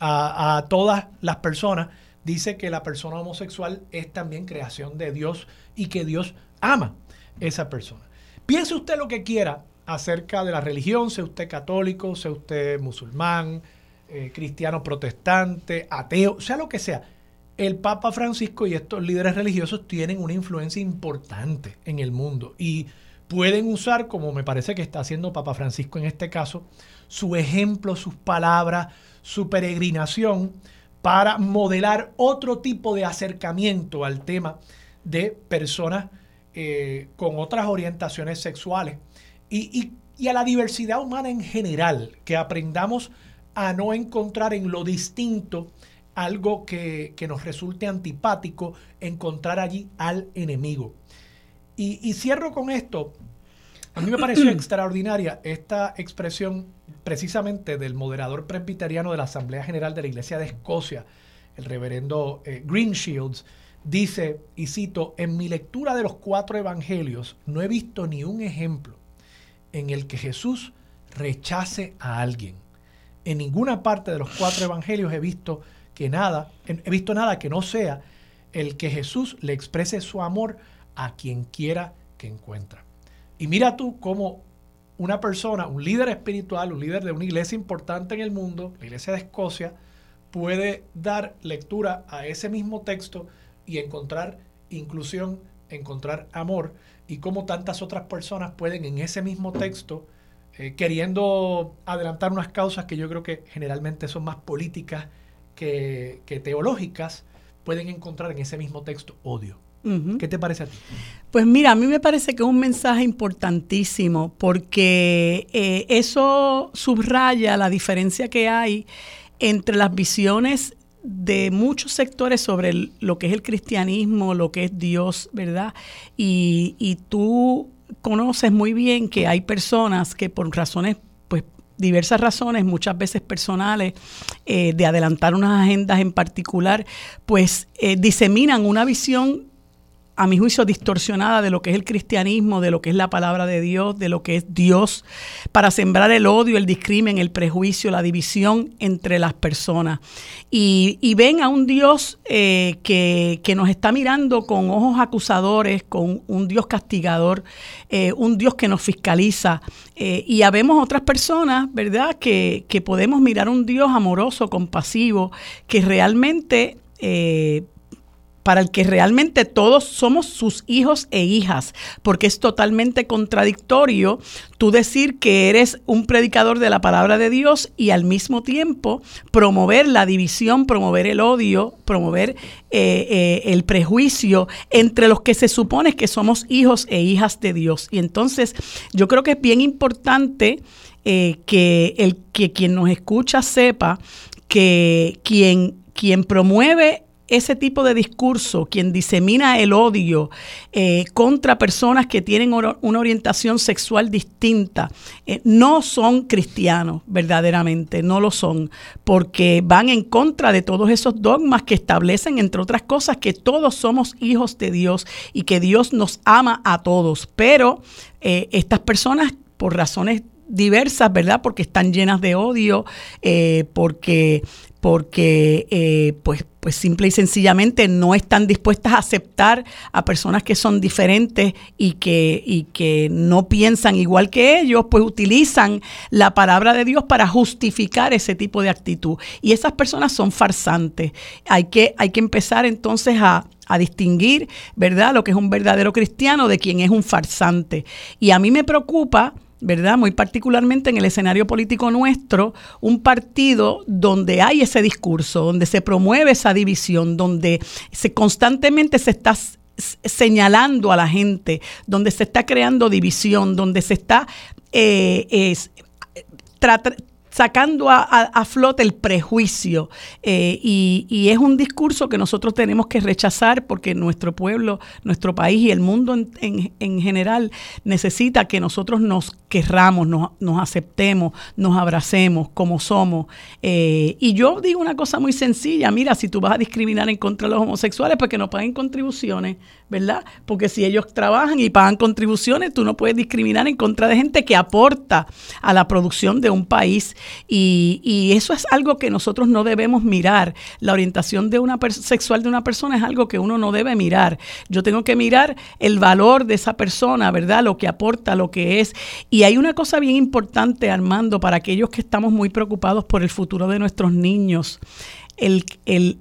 a, todas las personas. Dice que la persona homosexual es también creación de Dios y que Dios ama esa persona. Piense usted lo que quiera acerca de la religión, sea usted católico, sea usted musulmán, eh, cristiano protestante, ateo, sea lo que sea. El Papa Francisco y estos líderes religiosos tienen una influencia importante en el mundo y pueden usar, como me parece que está haciendo Papa Francisco en este caso, su ejemplo, sus palabras, su peregrinación para modelar otro tipo de acercamiento al tema de personas eh, con otras orientaciones sexuales y, a la diversidad humana en general, que aprendamos a no encontrar en lo distinto algo que, que nos resulte antipático, encontrar allí al enemigo. Y, cierro con esto. A mí me pareció extraordinaria esta expresión precisamente del moderador presbiteriano de la Asamblea General de la Iglesia de Escocia, el reverendo eh, Greenshields, dice, y cito, en mi lectura de los cuatro evangelios no he visto ni un ejemplo en el que Jesús rechace a alguien. En ninguna parte de los cuatro evangelios he visto que nada, he visto nada que no sea el que Jesús le exprese su amor a quien quiera que encuentra. Y mira tú cómo una persona, un líder espiritual, un líder de una iglesia importante en el mundo, la iglesia de Escocia, puede dar lectura a ese mismo texto y encontrar inclusión, encontrar amor, y cómo tantas otras personas pueden en ese mismo texto, eh, queriendo adelantar unas causas que yo creo que generalmente son más políticas que, que teológicas, pueden encontrar en ese mismo texto odio. ¿Qué te parece a ti? Pues mira, a mí me parece que es un mensaje importantísimo porque eh, eso subraya la diferencia que hay entre las visiones de muchos sectores sobre lo que es el cristianismo, lo que es Dios, ¿verdad? Y, y tú conoces muy bien que hay personas que por razones pues diversas razones, muchas veces personales, eh, de adelantar unas agendas en particular, pues eh, diseminan una visión a mi juicio, distorsionada de lo que es el cristianismo, de lo que es la palabra de Dios, de lo que es Dios, para sembrar el odio, el discrimen, el prejuicio, la división entre las personas. Y, ven a un Dios eh, que, nos está mirando con ojos acusadores, con un Dios castigador, eh, un Dios que nos fiscaliza. Eh, y habemos otras personas, ¿verdad?, que, que podemos mirar a un Dios amoroso, compasivo, que realmente para el que realmente todos somos sus hijos e hijas, porque es totalmente contradictorio tú decir que eres un predicador de la palabra de Dios y al mismo tiempo promover la división, promover el odio, promover eh, eh, el prejuicio entre los que se supone que somos hijos e hijas de Dios. Y entonces yo creo que es bien importante eh, que, el, que quien nos escucha sepa que quien, quien promueve ese tipo de discurso, quien disemina el odio eh, contra personas que tienen una orientación sexual distinta, eh, no son cristianos verdaderamente, no lo son, porque van en contra de todos esos dogmas que establecen, entre otras cosas, que todos somos hijos de Dios y que Dios nos ama a todos. Pero eh, estas personas, por razones diversas, ¿verdad? Porque están llenas de odio, porque porque eh, pues, pues simple y sencillamente no están dispuestas a aceptar a personas que son diferentes y que, y que no piensan igual que ellos, pues utilizan la palabra de Dios para justificar ese tipo de actitud. Y esas personas son farsantes. Hay que, hay que empezar entonces a, a distinguir, ¿verdad?, lo que es un verdadero cristiano de quien es un farsante. Y a mí me preocupa ¿verdad? Muy particularmente en el escenario político nuestro, un partido donde hay ese discurso, donde se promueve esa división, donde se constantemente se está señalando a la gente, donde se está creando división, donde se está eh, es, sacando a, flote el prejuicio. Eh, y, es un discurso que nosotros tenemos que rechazar porque nuestro pueblo, nuestro país y el mundo en, general necesita que nosotros nos querramos, nos, nos aceptemos, nos abracemos como somos. Eh, y yo digo una cosa muy sencilla, mira, si tú vas a discriminar en contra de los homosexuales, pues que no paguen contribuciones, ¿verdad? Porque si ellos trabajan y pagan contribuciones, tú no puedes discriminar en contra de gente que aporta a la producción de un país y, eso es algo que nosotros no debemos mirar. La orientación de una sexual de una persona es algo que uno no debe mirar. Yo tengo que mirar el valor de esa persona, ¿verdad? Lo que aporta, lo que es. Y hay una cosa bien importante, Armando, para aquellos que estamos muy preocupados por el futuro de nuestros niños.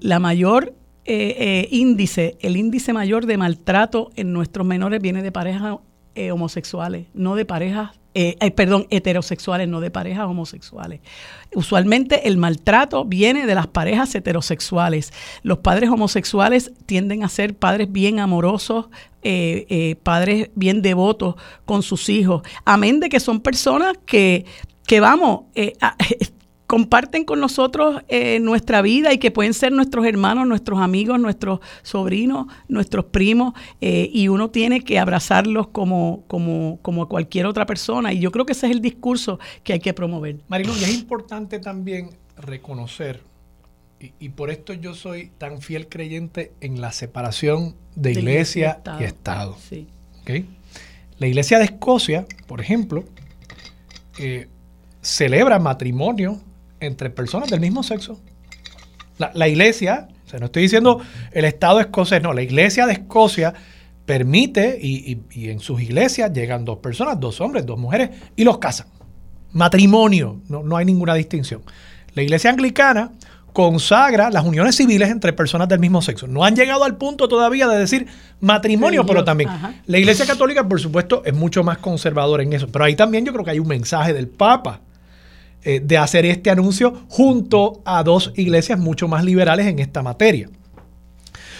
La mayor eh, eh, índice, el índice mayor de maltrato en nuestros menores viene de parejas eh, homosexuales, no de parejas eh, perdón, heterosexuales, no de parejas homosexuales. Usualmente el maltrato viene de las parejas heterosexuales. Los padres homosexuales tienden a ser padres bien amorosos, eh, eh, padres bien devotos con sus hijos. Amén de que son personas que, que vamos, comparten con nosotros eh, nuestra vida y que pueden ser nuestros hermanos, nuestros amigos, nuestros sobrinos, nuestros primos, eh, y uno tiene que abrazarlos como, como, como cualquier otra persona. Y yo creo que ese es el discurso que hay que promover. Marilu, y es importante también reconocer, y, por esto yo soy tan fiel creyente en la separación de, iglesia, y Estado. La iglesia de Escocia, por ejemplo, eh, celebra matrimonio entre personas del mismo sexo. La, iglesia, o sea, no estoy diciendo el Estado escocés, no, la iglesia de Escocia permite y, en sus iglesias llegan dos personas, dos hombres, dos mujeres y los casan. Matrimonio, no, no hay ninguna distinción. La iglesia anglicana consagra las uniones civiles entre personas del mismo sexo. No han llegado al punto todavía de decir matrimonio, pero también la Iglesia Católica, por supuesto, es mucho más conservadora en eso. Pero ahí también yo creo que hay un mensaje del Papa eh, de hacer este anuncio junto a dos iglesias mucho más liberales en esta materia.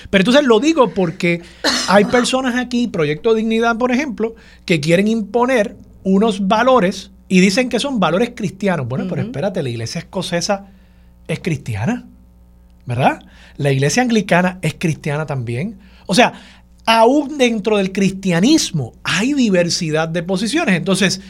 Pero entonces lo digo porque hay personas aquí, Proyecto Dignidad, por ejemplo, que quieren imponer unos valores y dicen que son valores cristianos. Bueno, pero espérate, la iglesia escocesa es cristiana, ¿verdad? La iglesia anglicana es cristiana también. O sea, aún dentro del cristianismo hay diversidad de posiciones. Entonces,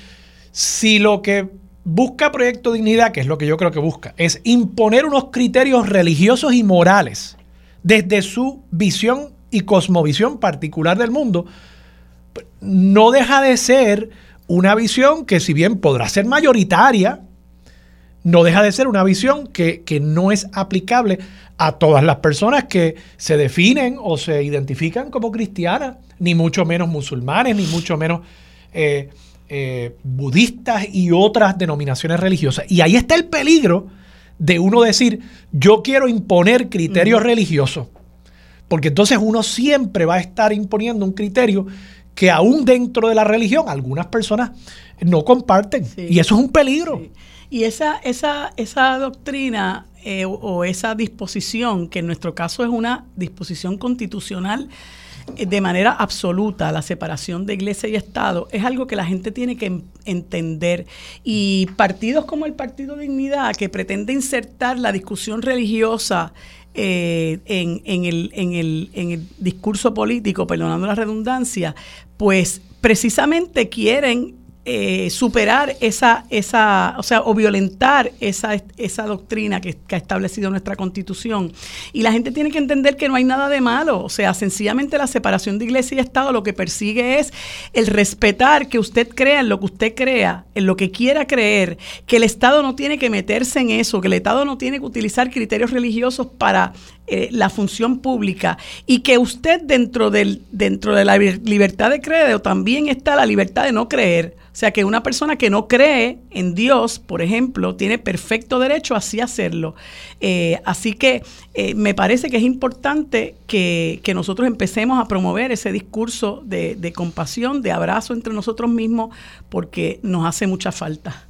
si lo que busca Proyecto Dignidad, que es lo que yo creo que busca, es imponer unos criterios religiosos y morales desde su visión y cosmovisión particular del mundo, no deja de ser una visión que si bien podrá ser mayoritaria, no deja de ser una visión que, no es aplicable a todas las personas que se definen o se identifican como cristianas, ni mucho menos musulmanes, ni mucho menos... Eh, eh, budistas y otras denominaciones religiosas. Y ahí está el peligro de uno decir, yo quiero imponer criterios religiosos. Porque entonces uno siempre va a estar imponiendo un criterio que aún dentro de la religión algunas personas no comparten. Y eso es un peligro. Y esa, esa, esa doctrina eh, o esa disposición, que en nuestro caso es una disposición constitucional, de manera absoluta la separación de iglesia y Estado es algo que la gente tiene que entender. Y partidos como el Partido Dignidad, que pretende insertar la discusión religiosa eh, en, en, el, en, el, en el discurso político, perdonando la redundancia, pues precisamente quieren eh, superar esa, esa, o sea, o violentar esa, esa doctrina que, ha establecido nuestra constitución. Y la gente tiene que entender que no hay nada de malo. O sea, sencillamente la separación de iglesia y Estado lo que persigue es el respetar que usted crea en lo que usted crea, en lo que quiera creer, que el Estado no tiene que meterse en eso, que el Estado no tiene que utilizar criterios religiosos para eh, la función pública y que usted dentro, del, dentro de la libertad de creer también está la libertad de no creer. O sea que una persona que no cree en Dios, por ejemplo, tiene perfecto derecho a así hacerlo. Eh, así que eh, me parece que es importante que, nosotros empecemos a promover ese discurso de compasión, de abrazo entre nosotros mismos, porque nos hace mucha falta.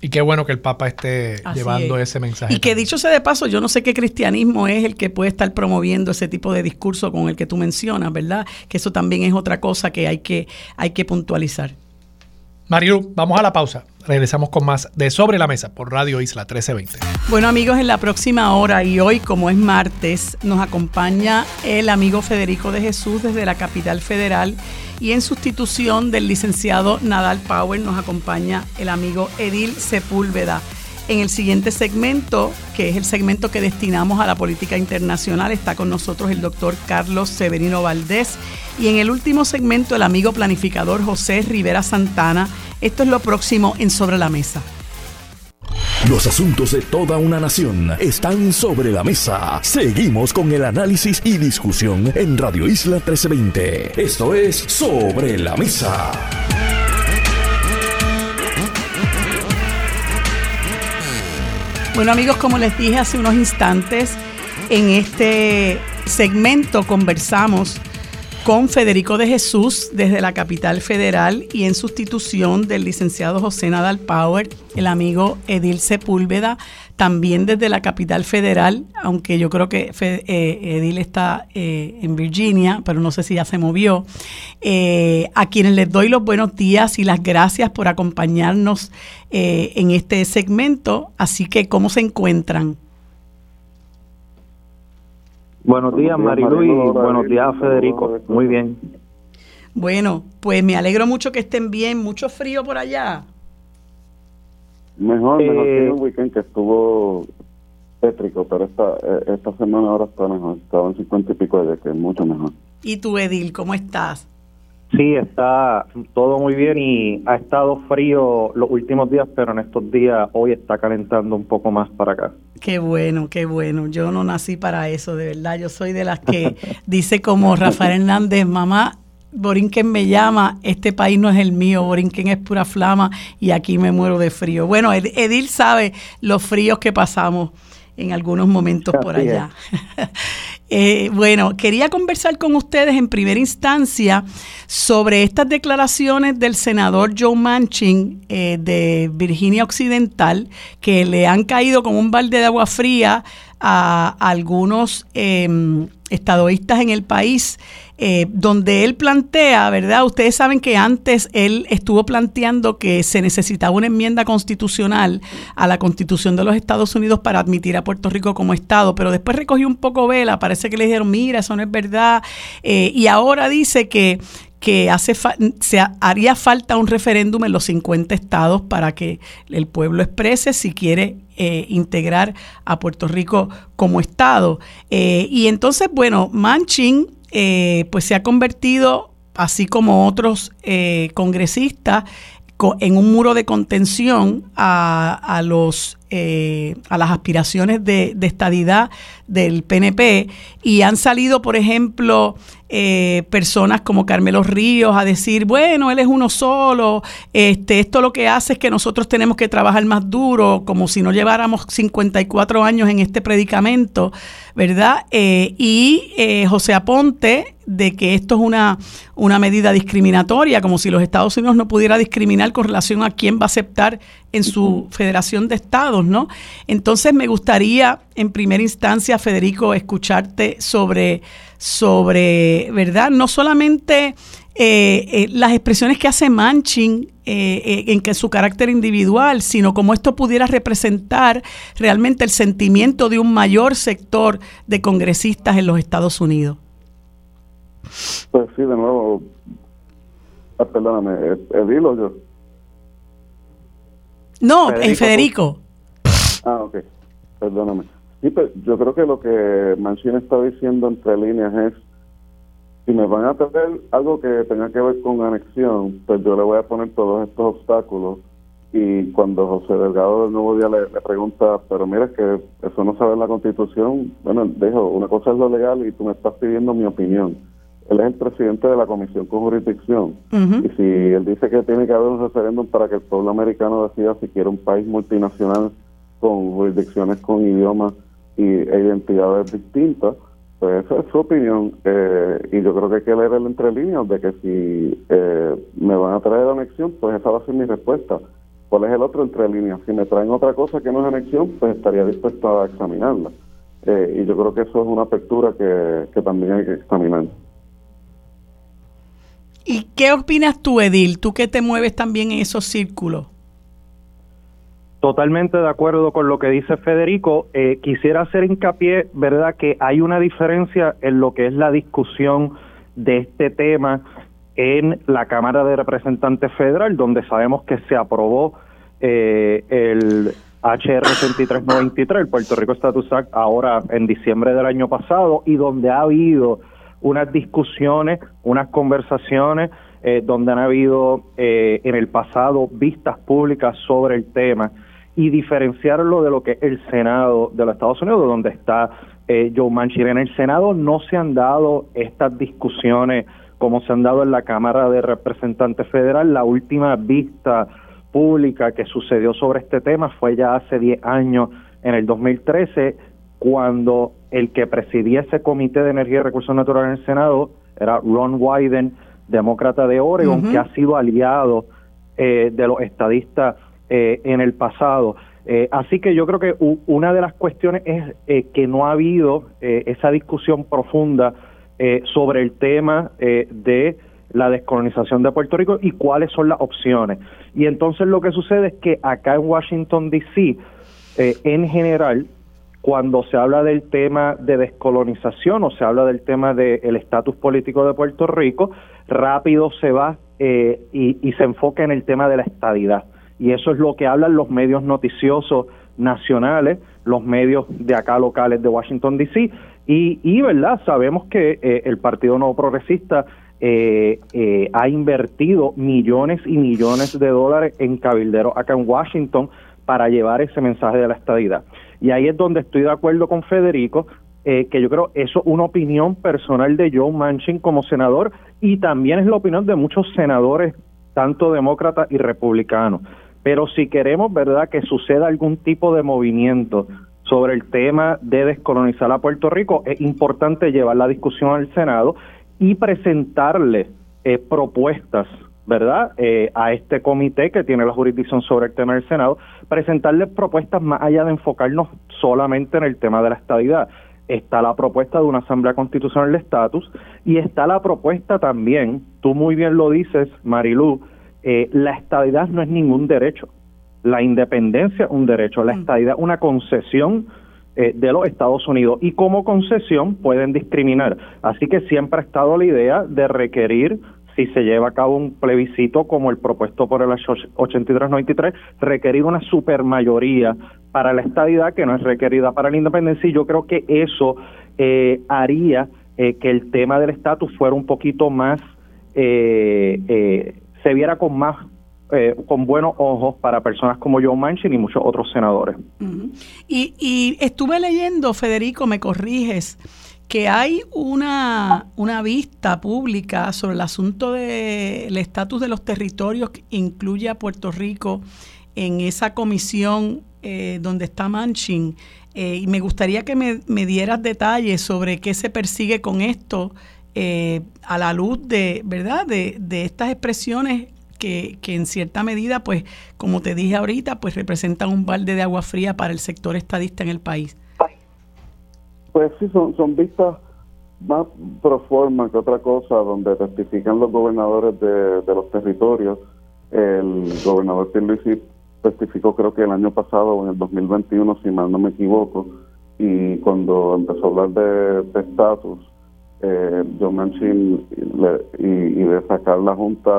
Y qué bueno que el Papa esté llevando ese mensaje. Y que dicho sea de paso, yo no sé qué cristianismo es el que puede estar promoviendo ese tipo de discurso con el que tú mencionas, ¿verdad? Que eso también es otra cosa que hay que, hay que puntualizar. Marilu, vamos a la pausa. Regresamos con más de Sobre la Mesa por Radio Isla 1320. Bueno amigos, en la próxima hora y hoy como es martes, nos acompaña el amigo Federico de Jesús desde la capital federal y en sustitución del licenciado Nadal Power nos acompaña el amigo Edil Sepúlveda. En el siguiente segmento, que es el segmento que destinamos a la política internacional, está con nosotros el doctor Carlos Severino Valdés. Y en el último segmento, el amigo planificador José Rivera Santana. Esto es lo próximo en Sobre la Mesa. Los asuntos de toda una nación están sobre la mesa. Seguimos con el análisis y discusión en Radio Isla 1320. Esto es Sobre la Mesa. Bueno amigos, como les dije hace unos instantes, en este segmento conversamos con Federico de Jesús desde la capital federal y en sustitución del licenciado José Nadal Power, el amigo Edil Sepúlveda, también desde la capital federal, aunque yo creo que eh, Edil está eh, en Virginia, pero no sé si ya se movió, eh, a quienes les doy los buenos días y las gracias por acompañarnos en este segmento. Así que, ¿cómo se encuentran? Buenos días, Marilu, y buenos días, Federico. Muy bien. Bueno, pues me alegro mucho que estén bien. Mucho frío por allá. Mejor, mejor que el weekend que estuvo tétrico, pero esta, eh, esta semana ahora está mejor. Estaba en 50 y pico de que es mucho mejor. ¿Y tú, Edil, cómo estás? Sí, está todo muy bien y ha estado frío los últimos días, pero en estos días hoy está calentando un poco más para acá. Qué bueno, qué bueno. Yo no nací para eso, de verdad. Yo soy de las que dice como Rafael Hernández, mamá, Borinquen me llama, este país no es el mío, Borinquen es pura flama y aquí me muero de frío. Bueno, Edil sabe los fríos que pasamos en algunos momentos por allá. Eh, bueno, quería conversar con ustedes en primera instancia sobre estas declaraciones del senador Joe Manchin eh, de Virginia Occidental, que le han caído como un balde de agua fría a, algunos eh, estadoístas en el país eh, donde él plantea, ¿verdad? Ustedes saben que antes él estuvo planteando que se necesitaba una enmienda constitucional a la constitución de los Estados Unidos para admitir a Puerto Rico como Estado, pero después recogió un poco vela, parece que le dijeron, mira, eso no es verdad, eh, y ahora dice que, que hace se haría falta un referéndum en los 50 estados para que el pueblo exprese si quiere eh, integrar a Puerto Rico como estado. y entonces, bueno, Manchin eh, pues se ha convertido, así como otros eh, congresistas, en un muro de contención a, los, eh, a las aspiraciones de, estadidad del PNP y han salido, por ejemplo, personas como Carmelo Ríos a decir, bueno, él es uno solo, este, esto lo que hace es que nosotros tenemos que trabajar más duro, como si no lleváramos 54 años en este predicamento. ¿verdad? Eh, y eh, José Aponte de que esto es una, una medida discriminatoria, como si los Estados Unidos no pudiera discriminar con relación a quién va a aceptar en su federación de estados, ¿no? Entonces me gustaría, en primera instancia, Federico, escucharte sobre, sobre ¿verdad? No solamente eh, eh, las expresiones que hace Manchin eh, en que su carácter individual, sino como esto pudiera representar realmente el sentimiento de un mayor sector de congresistas en los Estados Unidos. Pues sí, de nuevo, ah, perdóname, ¿Edil o yo? No, en Federico. Ah, ok, perdóname. Sí, pues yo creo que lo que Manchin está diciendo entre líneas es si me van a traer algo que tenga que ver con anexión, pues yo le voy a poner todos estos obstáculos. Y cuando José Delgado del Nuevo Día le, pregunta, pero mira, que eso no sabe en la Constitución, bueno, dejo, una cosa es lo legal y tú me estás pidiendo mi opinión. Él es el presidente de la Comisión con Jurisdicción. Y si él dice que tiene que haber un referéndum para que el pueblo americano decida si quiere un país multinacional con jurisdicciones con idiomas y, e identidades distintas, pues esa es su opinión eh, y yo creo que hay que leer el entre líneas de que si eh, me van a traer anexión, pues esa va a ser mi respuesta. cuál es el otro entre líneas. Si me traen otra cosa que no es anexión, pues estaría dispuesto a examinarla. Eh, y yo creo que eso es una apertura que, que también hay que examinar. ¿Y qué opinas tú, Edil? Tú que te mueves también en esos círculos. Totalmente de acuerdo con lo que dice Federico. Eh, quisiera hacer hincapié, ¿verdad?, que hay una diferencia en lo que es la discusión de este tema en la Cámara de Representantes Federal, donde sabemos que se aprobó eh, el HR 8393, el Puerto Rico Status Act, ahora en diciembre del año pasado, y donde ha habido unas discusiones, unas conversaciones, eh, donde han habido eh, en el pasado vistas públicas sobre el tema y diferenciarlo de lo que es el Senado de los Estados Unidos, donde está eh, Joe Manchin. En el Senado no se han dado estas discusiones como se han dado en la Cámara de Representantes Federal. La última vista pública que sucedió sobre este tema fue ya hace 10 años, en el 2013, cuando el que presidía ese Comité de Energía y Recursos Naturales en el Senado era Ron Wyden, demócrata de Oregon, que ha sido aliado eh, de los estadistas eh, en el pasado. Eh, así que yo creo que una de las cuestiones es eh, que no ha habido esa discusión profunda sobre el tema de la descolonización de Puerto Rico y cuáles son las opciones. Y entonces lo que sucede es que acá en Washington, D.C., en general, cuando se habla del tema de descolonización o se habla del tema del estatus político de Puerto Rico, rápido se va y, y se enfoca en el tema de la estadidad y eso es lo que hablan los medios noticiosos nacionales, los medios de acá locales de Washington, D.C. Y, y, ¿verdad? Sabemos que eh, el Partido Nuevo Progresista eh, eh, ha invertido millones y millones de dólares en cabilderos acá en Washington para llevar ese mensaje de la estadidad. Y ahí es donde estoy de acuerdo con Federico, que yo creo eso es una opinión personal de Joe Manchin como senador y también es la opinión de muchos senadores, tanto demócratas y republicanos. Pero si queremos, ¿verdad?, que suceda algún tipo de movimiento sobre el tema de descolonizar a Puerto Rico, es importante llevar la discusión al Senado y presentarle eh, propuestas, ¿verdad?, eh, a este comité que tiene la jurisdicción sobre el tema del Senado, presentarle propuestas más allá de enfocarnos solamente en el tema de la estabilidad. Está la propuesta de una Asamblea Constitucional de Estatus y está la propuesta también, tú muy bien lo dices, Marilú, eh, la estabilidad no es ningún derecho. La independencia es un derecho, la mm. estabilidad es una concesión eh, de los Estados Unidos y como concesión pueden discriminar. Así que siempre ha estado la idea de requerir, si se lleva a cabo un plebiscito como el propuesto por el 8393, requerir una supermayoría para la estabilidad que no es requerida para la independencia y yo creo que eso eh, haría que el tema del estatus fuera un poquito más eh, se viera con más eh, con buenos ojos para personas como Joe Manchin y muchos otros senadores. y, y, estuve leyendo, Federico, me corriges, que hay una, una vista pública sobre el asunto del estatus de los territorios que incluye a Puerto Rico en esa comisión eh, donde está Manchin. Eh, y me gustaría que me, me, dieras detalles sobre qué se persigue con esto eh, a la luz de, ¿verdad? De, de estas expresiones que, que, en cierta medida, pues, como te dije ahorita, pues representan un balde de agua fría para el sector estadista en el país. Pues sí, son, son vistas más pro forma que otra cosa, donde testifican los gobernadores de, de los territorios. El gobernador Pierluisi testificó creo que el año pasado en el 2021, si mal no me equivoco, y cuando empezó a hablar de estatus, eh, John Manchin y, y, de sacar la Junta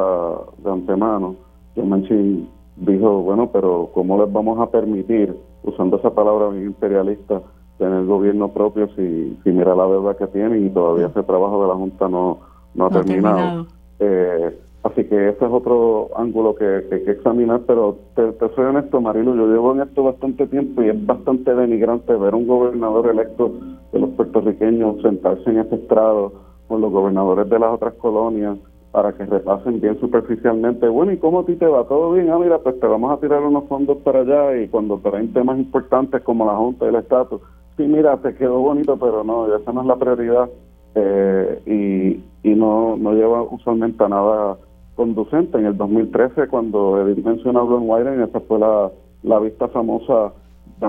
de antemano, John Manchin dijo, bueno, pero ¿cómo les vamos a permitir, usando esa palabra imperialista, tener gobierno propio si, si mira la deuda que tiene y todavía ese trabajo de la Junta no, no ha terminado? Eh, así que ese es otro ángulo que, hay que examinar, pero te, te, soy honesto, Marilu, yo llevo en esto bastante tiempo y es bastante denigrante ver un gobernador electo de los puertorriqueños sentarse en ese estrado con los gobernadores de las otras colonias para que repasen bien superficialmente, bueno, ¿y cómo a ti te va? ¿Todo bien? Ah, mira, pues te vamos a tirar unos fondos para allá y cuando traen temas importantes como la Junta y el Estatus, sí, mira, te quedó bonito, pero no, esa no es la prioridad eh, y, y no, no lleva usualmente a nada conducente. En el 2013, cuando Edith mencionó a Glenn Wyden, esa fue la, la vista famosa,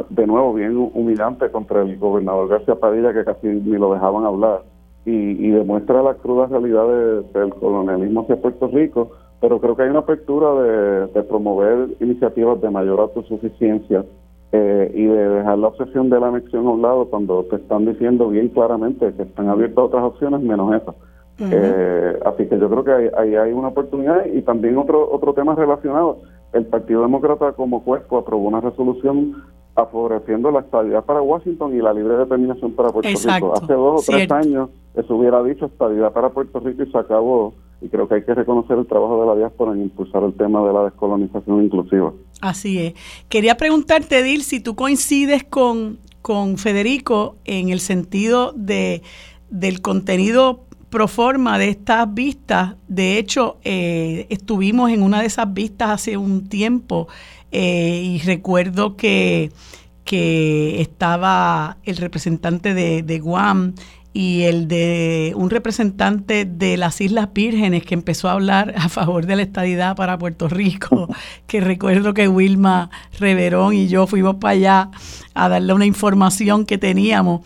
de nuevo, bien humillante contra el gobernador García Padilla, que casi ni lo dejaban hablar, y, y demuestra la cruda realidad del colonialismo hacia Puerto Rico. Pero creo que hay una apertura de, de promover iniciativas de mayor autosuficiencia eh, y de dejar la obsesión de la anexión a un lado cuando te están diciendo bien claramente que están abiertas otras opciones menos esa. eh, así que yo creo que ahí, hay una oportunidad y también otro otro tema relacionado. El Partido Demócrata como cuerpo aprobó una resolución favoreciendo la estabilidad para Washington y la libre determinación para Puerto Rico. Hace dos o tres años eso hubiera dicho estabilidad para Puerto Rico y se acabó y creo que hay que reconocer el trabajo de la diáspora en impulsar el tema de la descolonización inclusiva. Así es. Quería preguntarte, Dil, si tú coincides con, con Federico en el sentido de del contenido pro forma de estas vistas. De hecho, eh, estuvimos en una de esas vistas hace un tiempo eh, y recuerdo que, que estaba el representante de, de Guam y el de un representante de las Islas Vírgenes que empezó a hablar a favor de la estadidad para Puerto Rico, que recuerdo que Wilma Reverón y yo fuimos para allá a darle una información que teníamos.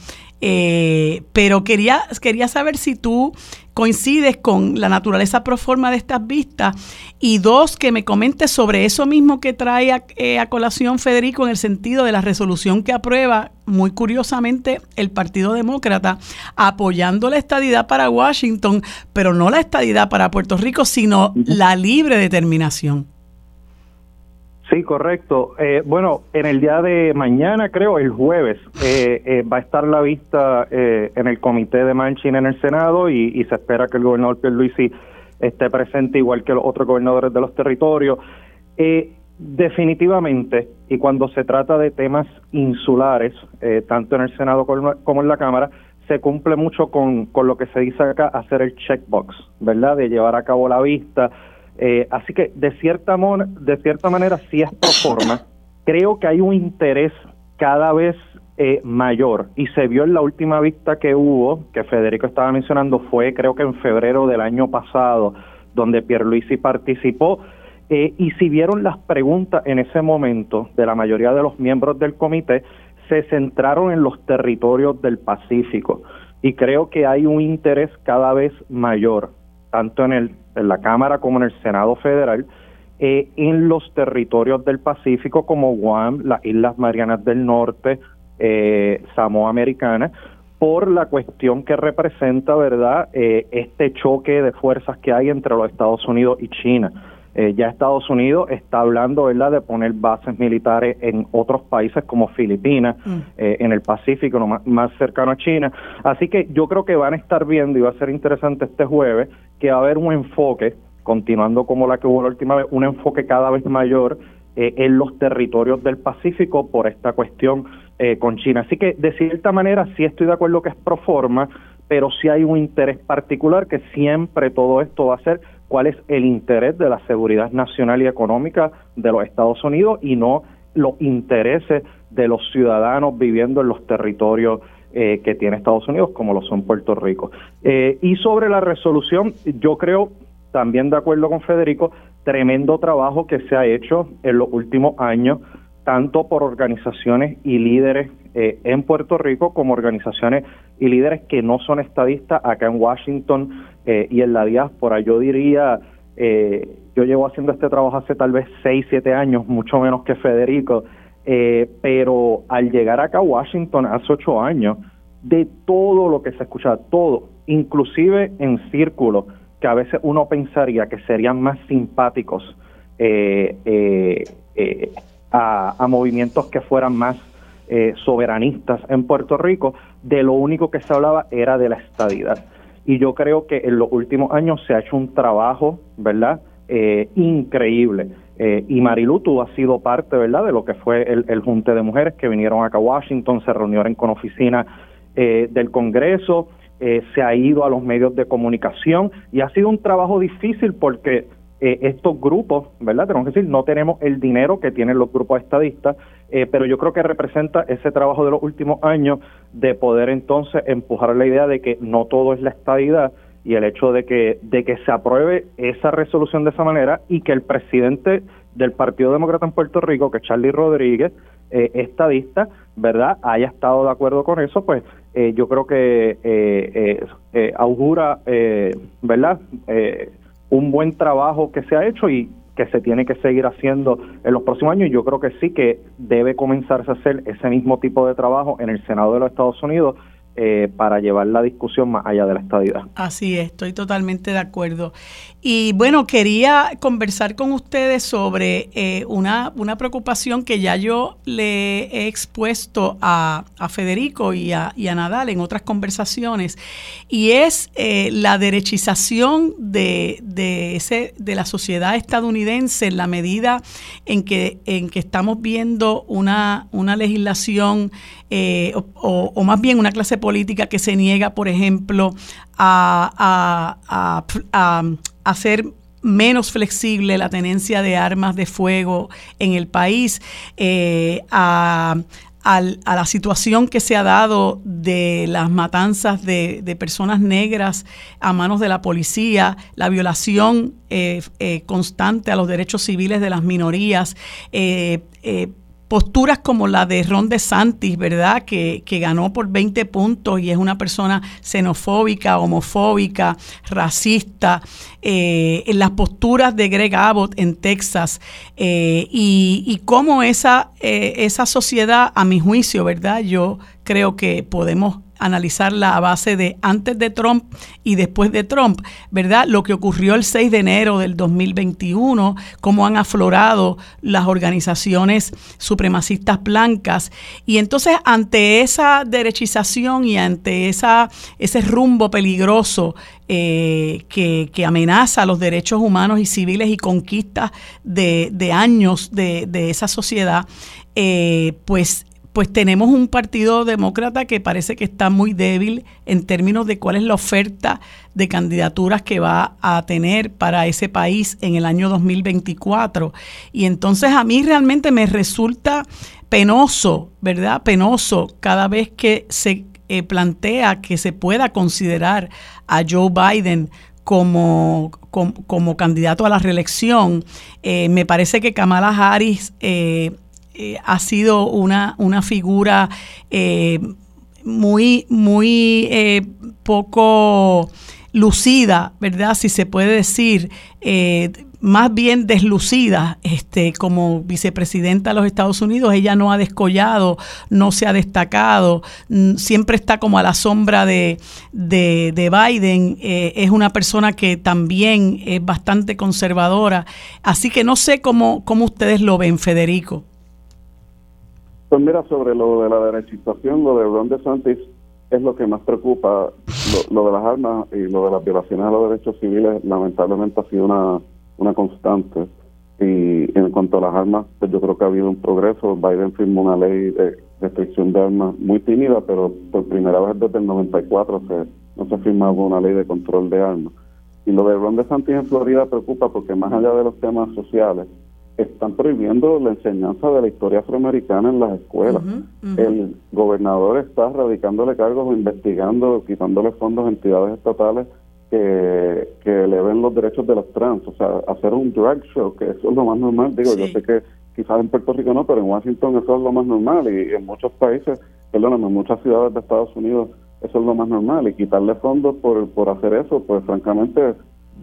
Eh, pero quería, quería saber si tú coincides con la naturaleza proforma de estas vistas y dos, que me comentes sobre eso mismo que trae a, eh, a, colación Federico en el sentido de la resolución que aprueba, muy curiosamente, el Partido Demócrata, apoyando la estadidad para Washington, pero no la estadidad para Puerto Rico, sino la libre determinación. Sí, correcto. Eh, bueno, en el día de mañana, creo, el jueves, eh, eh, va a estar la vista eh, en el comité de Manchin en el Senado y, se espera que el gobernador Pierluisi esté presente igual que los otros gobernadores de los territorios. definitivamente, y cuando se trata de temas insulares, tanto en el Senado como, como en la Cámara, se cumple mucho con, con lo que se dice acá, hacer el checkbox, ¿verdad? De llevar a cabo la vista eh, así que de cierta, de cierta manera sí es forma. Creo que hay un interés cada vez eh, mayor y se vio en la última vista que hubo, que Federico estaba mencionando, fue creo que en febrero del año pasado, donde Pierluisi participó. Eh, y si vieron las preguntas en ese momento de la mayoría de los miembros del comité, se centraron en los territorios del Pacífico. Y creo que hay un interés cada vez mayor, tanto en el en la Cámara como en el Senado Federal, eh, en los territorios del Pacífico como Guam, las Islas Marianas del Norte, eh, Samoa Americana, por la cuestión que representa, ¿verdad?, eh, este choque de fuerzas que hay entre los Estados Unidos y China. Eh, ya Estados Unidos está hablando ¿verdad? de poner bases militares en otros países como Filipinas, mm. eh, en el Pacífico, no, más, más, cercano a China. Así que yo creo que van a estar viendo, y va a ser interesante este jueves, que va a haber un enfoque, continuando como la que hubo la última vez, un enfoque cada vez mayor eh, en los territorios del Pacífico por esta cuestión eh, con China. Así que de cierta manera sí estoy de acuerdo que es pro forma, pero sí hay un interés particular que siempre todo esto va a ser cuál es el interés de la seguridad nacional y económica de los Estados Unidos y no los intereses de los ciudadanos viviendo en los territorios eh, que tiene Estados Unidos, como lo son Puerto Rico. Eh, y sobre la resolución, yo creo, también de acuerdo con Federico, tremendo trabajo que se ha hecho en los últimos años, tanto por organizaciones y líderes eh, en Puerto Rico como organizaciones y líderes que no son estadistas acá en Washington eh, y en la diáspora. Yo diría, eh, yo llevo haciendo este trabajo hace tal vez 6, 7 años, mucho menos que Federico, eh, pero al llegar acá a Washington hace 8 años, de todo lo que se escucha, todo, inclusive en círculos que a veces uno pensaría que serían más simpáticos eh, a, a, movimientos que fueran más eh, soberanistas en Puerto Rico, de lo único que se hablaba era de la estadidad. Y yo creo que en los últimos años se ha hecho un trabajo, ¿verdad? Eh, increíble. Eh, y Marilu, tú has sido parte, ¿verdad?, de lo que fue el, el Junte de Mujeres que vinieron acá a Washington, se reunieron con oficina eh, del Congreso, eh, se ha ido a los medios de comunicación y ha sido un trabajo difícil porque eh, estos grupos, ¿verdad? Tenemos que decir, no tenemos el dinero que tienen los grupos estadistas, eh, pero yo creo que representa ese trabajo de los últimos años de poder entonces empujar la idea de que no todo es la estadidad y el hecho de que, de que se apruebe esa resolución de esa manera y que el presidente del Partido Demócrata en Puerto Rico, que es Charlie Rodríguez, eh, estadista, ¿verdad?, haya estado de acuerdo con eso, pues eh, yo creo que eh, eh, augura, ¿verdad?, un buen trabajo que se ha hecho y que se tiene que seguir haciendo en los próximos años. Yo creo que sí que debe comenzarse a hacer ese mismo tipo de trabajo en el Senado de los Estados Unidos eh, para llevar la discusión más allá de la estadidad. Así es, estoy totalmente de acuerdo. Y bueno, quería conversar con ustedes sobre eh, una, una, preocupación que ya yo le he expuesto a, Federico y a, Nadal en otras conversaciones, y es eh, la derechización de, de, ese, de la sociedad estadounidense en la medida en que, en que estamos viendo una, una legislación o, o, más bien una clase política que se niega, por ejemplo, a, hacer menos flexible la tenencia de armas de fuego en el país, eh, a, la situación que se ha dado de las matanzas de, personas negras a manos de la policía, la violación eh, eh, constante a los derechos civiles de las minorías, posturas como la de Ron DeSantis, ¿verdad? Que, ganó por 20 puntos y es una persona xenofóbica, homofóbica, racista. Eh, en las posturas de Greg Abbott en Texas eh, y, cómo esa, eh, esa sociedad, a mi juicio, ¿verdad? Yo creo que podemos analizarla a base de antes de Trump y después de Trump, ¿verdad? Lo que ocurrió el 6 de enero del 2021, cómo han aflorado las organizaciones supremacistas blancas. Y entonces ante esa derechización y ante esa, ese rumbo peligroso eh, que, amenaza los derechos humanos y civiles y conquistas de, años de, esa sociedad, eh, pues pues tenemos un partido demócrata que parece que está muy débil en términos de cuál es la oferta de candidaturas que va a tener para ese país en el año 2024. Y entonces a mí realmente me resulta penoso, ¿verdad? Penoso cada vez que se eh, plantea que se pueda considerar a Joe Biden como, como, candidato a la reelección. Eh, me parece que Kamala Harris eh, eh, ha sido una, una figura eh, muy, muy eh, poco lucida, ¿verdad? Si se puede decir, más bien deslucida este, como vicepresidenta de los Estados Unidos. Ella no ha descollado, no se ha destacado, siempre está como a la sombra de, de, Biden. es una persona que también es bastante conservadora. Así que no sé cómo, cómo ustedes lo ven, Federico. Pues mira, sobre lo de la derechización, lo de Ron DeSantis es lo que más preocupa. Lo, de las armas y lo de las violaciones a los derechos civiles, lamentablemente ha sido una, una constante. Y en cuanto a las armas, pues yo creo que ha habido un progreso. Biden firmó una ley de restricción de armas muy tímida, pero por primera vez desde el 94 se, no se ha firmado una ley de control de armas. Y lo de Ron DeSantis en Florida preocupa porque más allá de los temas sociales, están prohibiendo la enseñanza de la historia afroamericana en las escuelas. El gobernador está radicándole cargos investigando, quitándole fondos a entidades estatales que, que eleven los derechos de los trans. O sea, hacer un drag show, que eso es lo más normal. Digo, yo sé que quizás en Puerto Rico no, pero en Washington eso es lo más normal. Y en muchos países, perdóname, en muchas ciudades de Estados Unidos eso es lo más normal. Y quitarle fondos por, por hacer eso, pues francamente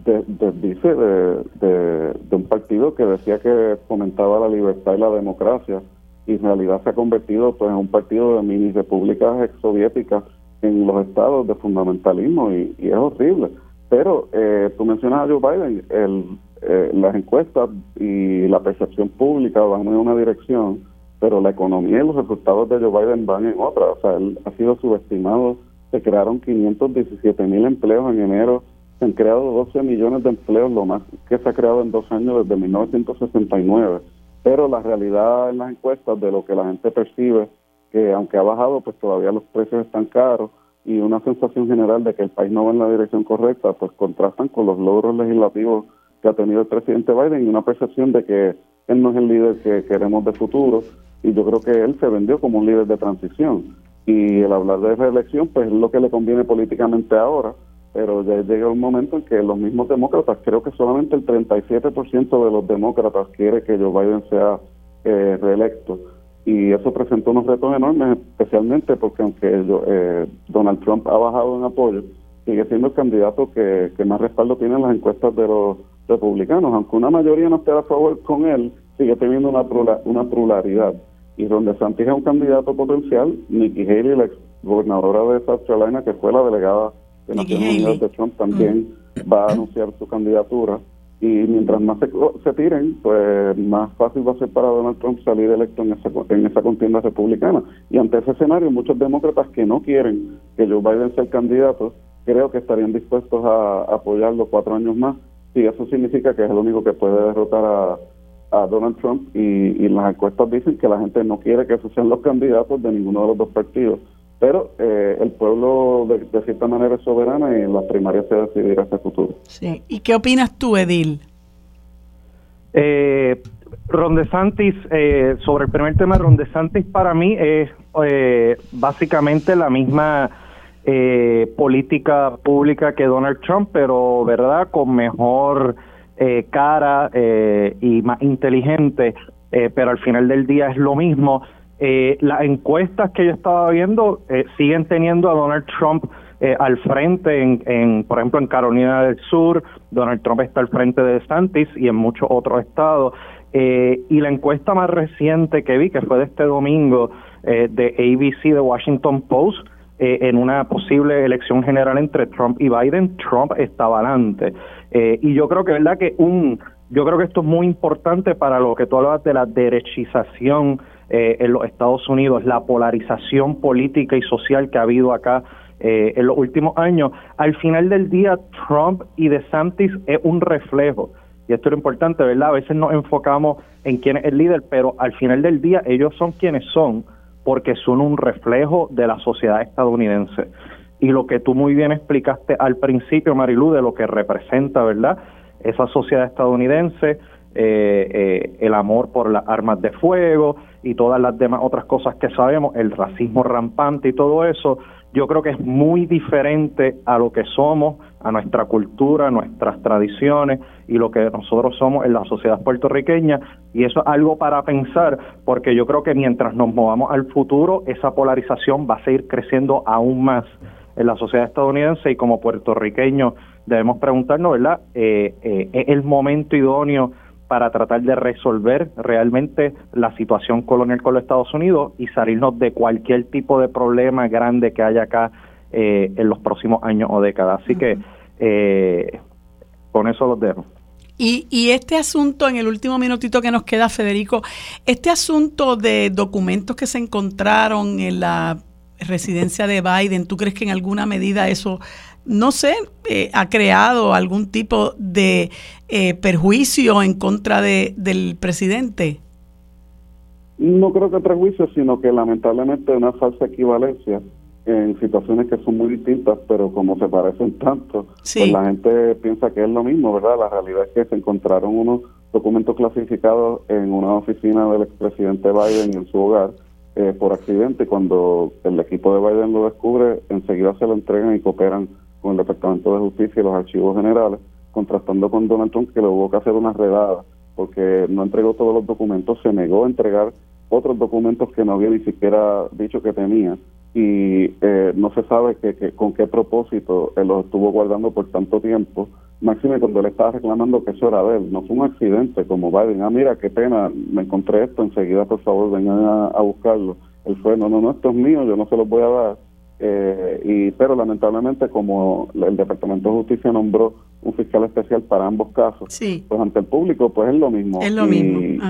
de, dice de, un partido que decía que fomentaba la libertad y la democracia y en realidad se ha convertido pues en un partido de mini repúblicas exsoviéticas en los estados de fundamentalismo y, es horrible. Pero eh, tú mencionas a Joe Biden, el, eh, las encuestas y la percepción pública van en una dirección, pero la economía y los resultados de Joe Biden van en otra. O sea, él ha sido subestimado. Se crearon 517 mil empleos en enero se han creado 12 millones de empleos, lo más que se ha creado en dos años desde 1969. Pero la realidad en las encuestas de lo que la gente percibe, que aunque ha bajado, pues todavía los precios están caros y una sensación general de que el país no va en la dirección correcta, pues contrastan con los logros legislativos que ha tenido el presidente Biden y una percepción de que él no es el líder que queremos de futuro. Y yo creo que él se vendió como un líder de transición. Y el hablar de reelección pues es lo que le conviene políticamente ahora pero ya llega un momento en que los mismos demócratas, creo que solamente el 37% de los demócratas quiere que Joe Biden sea eh, reelecto. Y eso presentó unos retos enormes, especialmente porque aunque eh, Donald Trump ha bajado en apoyo, sigue siendo el candidato que, más respaldo tiene en las encuestas de los republicanos. Aunque una mayoría no esté a favor con él, sigue teniendo una, una pluralidad. Y donde DeSantis es un candidato potencial, Nikki Haley, la ex gobernadora de South Carolina, que fue la delegada de Naciones Unidas de Trump, también va a anunciar su candidatura. Y mientras más se, tiren, pues más fácil va a ser para Donald Trump salir electo en esa, en esa contienda republicana. Y ante ese escenario, muchos demócratas que no quieren que Joe Biden sea el candidato, creo que estarían dispuestos a apoyarlo cuatro años más. Y eso significa que es el único que puede derrotar a, a Donald Trump y, y, las encuestas dicen que la gente no quiere que esos sean los candidatos de ninguno de los dos partidos. Pero eh, el pueblo de, cierta manera es soberano y en las primarias se decidirá ese futuro. Sí. ¿Y qué opinas tú, Edil? Eh, Ron DeSantis, eh, sobre el primer tema, Ron DeSantis para mí es eh, básicamente la misma eh, política pública que Donald Trump, pero verdad con mejor eh, cara eh, y más inteligente, eh, pero al final del día es lo mismo. Las encuestas que yo estaba viendo siguen teniendo a Donald Trump al frente, en, en, por ejemplo, en Carolina del Sur, Donald Trump está al frente de DeSantis y en muchos otros estados. y la encuesta más reciente que vi, que fue de este domingo, de ABC de Washington Post, eh, en una posible elección general entre Trump y Biden, Trump está adelante. Eh, y yo creo que, ¿verdad? Que un, yo creo que esto es muy importante para lo que tú hablabas de la derechización eh, en los Estados Unidos, la polarización política y social que ha habido acá en los últimos años. Al final del día, Trump y DeSantis es un reflejo. Y esto es lo importante, ¿verdad? A veces nos enfocamos en quién es el líder, pero al final del día ellos son quienes son porque son un reflejo de la sociedad estadounidense. Y lo que tú muy bien explicaste al principio, Marilu, de lo que representa, ¿verdad? Esa sociedad estadounidense, eh, eh, el amor por las armas de fuego y todas las demás otras cosas que sabemos, el racismo rampante y todo eso, yo creo que es muy diferente a lo que somos, a nuestra cultura, a nuestras tradiciones y lo que nosotros somos en la sociedad puertorriqueña. Y eso es algo para pensar, porque yo creo que mientras nos movamos al futuro, esa polarización va a seguir creciendo aún más en la sociedad estadounidense y como puertorriqueños debemos preguntarnos, ¿verdad? Eh, eh, ¿Es el momento idóneo para tratar de resolver realmente la situación colonial con los Estados Unidos y salirnos de cualquier tipo de problema grande que haya acá eh, en los próximos años o décadas. Así que eh, con eso los dejo. Y, y, este asunto, en el último minutito que nos queda, Federico, este asunto de documentos que se encontraron en la residencia de Biden, ¿tú crees que en alguna medida eso no sé, eh, ha creado algún tipo de eh, perjuicio en contra de, del presidente? No creo que perjuicio, sino que lamentablemente una falsa equivalencia en situaciones que son muy distintas, pero como se parecen tanto, pues la gente piensa que es lo mismo, ¿verdad? La realidad es que se encontraron unos documentos clasificados en una oficina del expresidente Biden en su hogar eh, por accidente. Cuando el equipo de Biden lo descubre, enseguida se lo entregan y cooperan con el Departamento de Justicia y los archivos generales, contrastando con Donald Trump que le hubo que hacer una redada porque no entregó todos los documentos, se negó a entregar otros documentos que no había ni siquiera dicho que tenía y eh, no se sabe que, con qué propósito él los estuvo guardando por tanto tiempo. Máxime cuando él estaba reclamando que eso era de él, no fue un accidente como Biden, ah mira qué pena, me encontré esto, enseguida por favor vengan a, a buscarlo. Él fue, no, no, no, esto es mío, yo no se los voy a dar eh, y pero lamentablemente como el Departamento de Justicia nombró un fiscal especial para ambos casos, pues ante el público pues es lo mismo. Es lo y, mismo.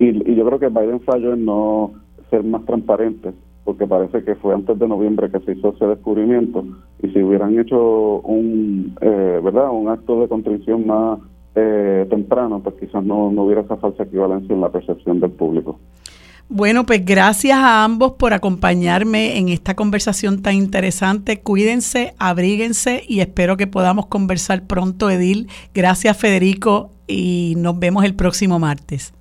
Y, yo creo que Biden falló en no ser más transparente porque parece que fue antes de noviembre que se hizo ese descubrimiento y si hubieran hecho un eh, verdad un acto de contrición más eh, temprano pues quizás no, no hubiera esa falsa equivalencia en la percepción del público. Bueno, pues gracias a ambos por acompañarme en esta conversación tan interesante. Cuídense, abríguense y espero que podamos conversar pronto, Edil. Gracias, Federico, y nos vemos el próximo martes.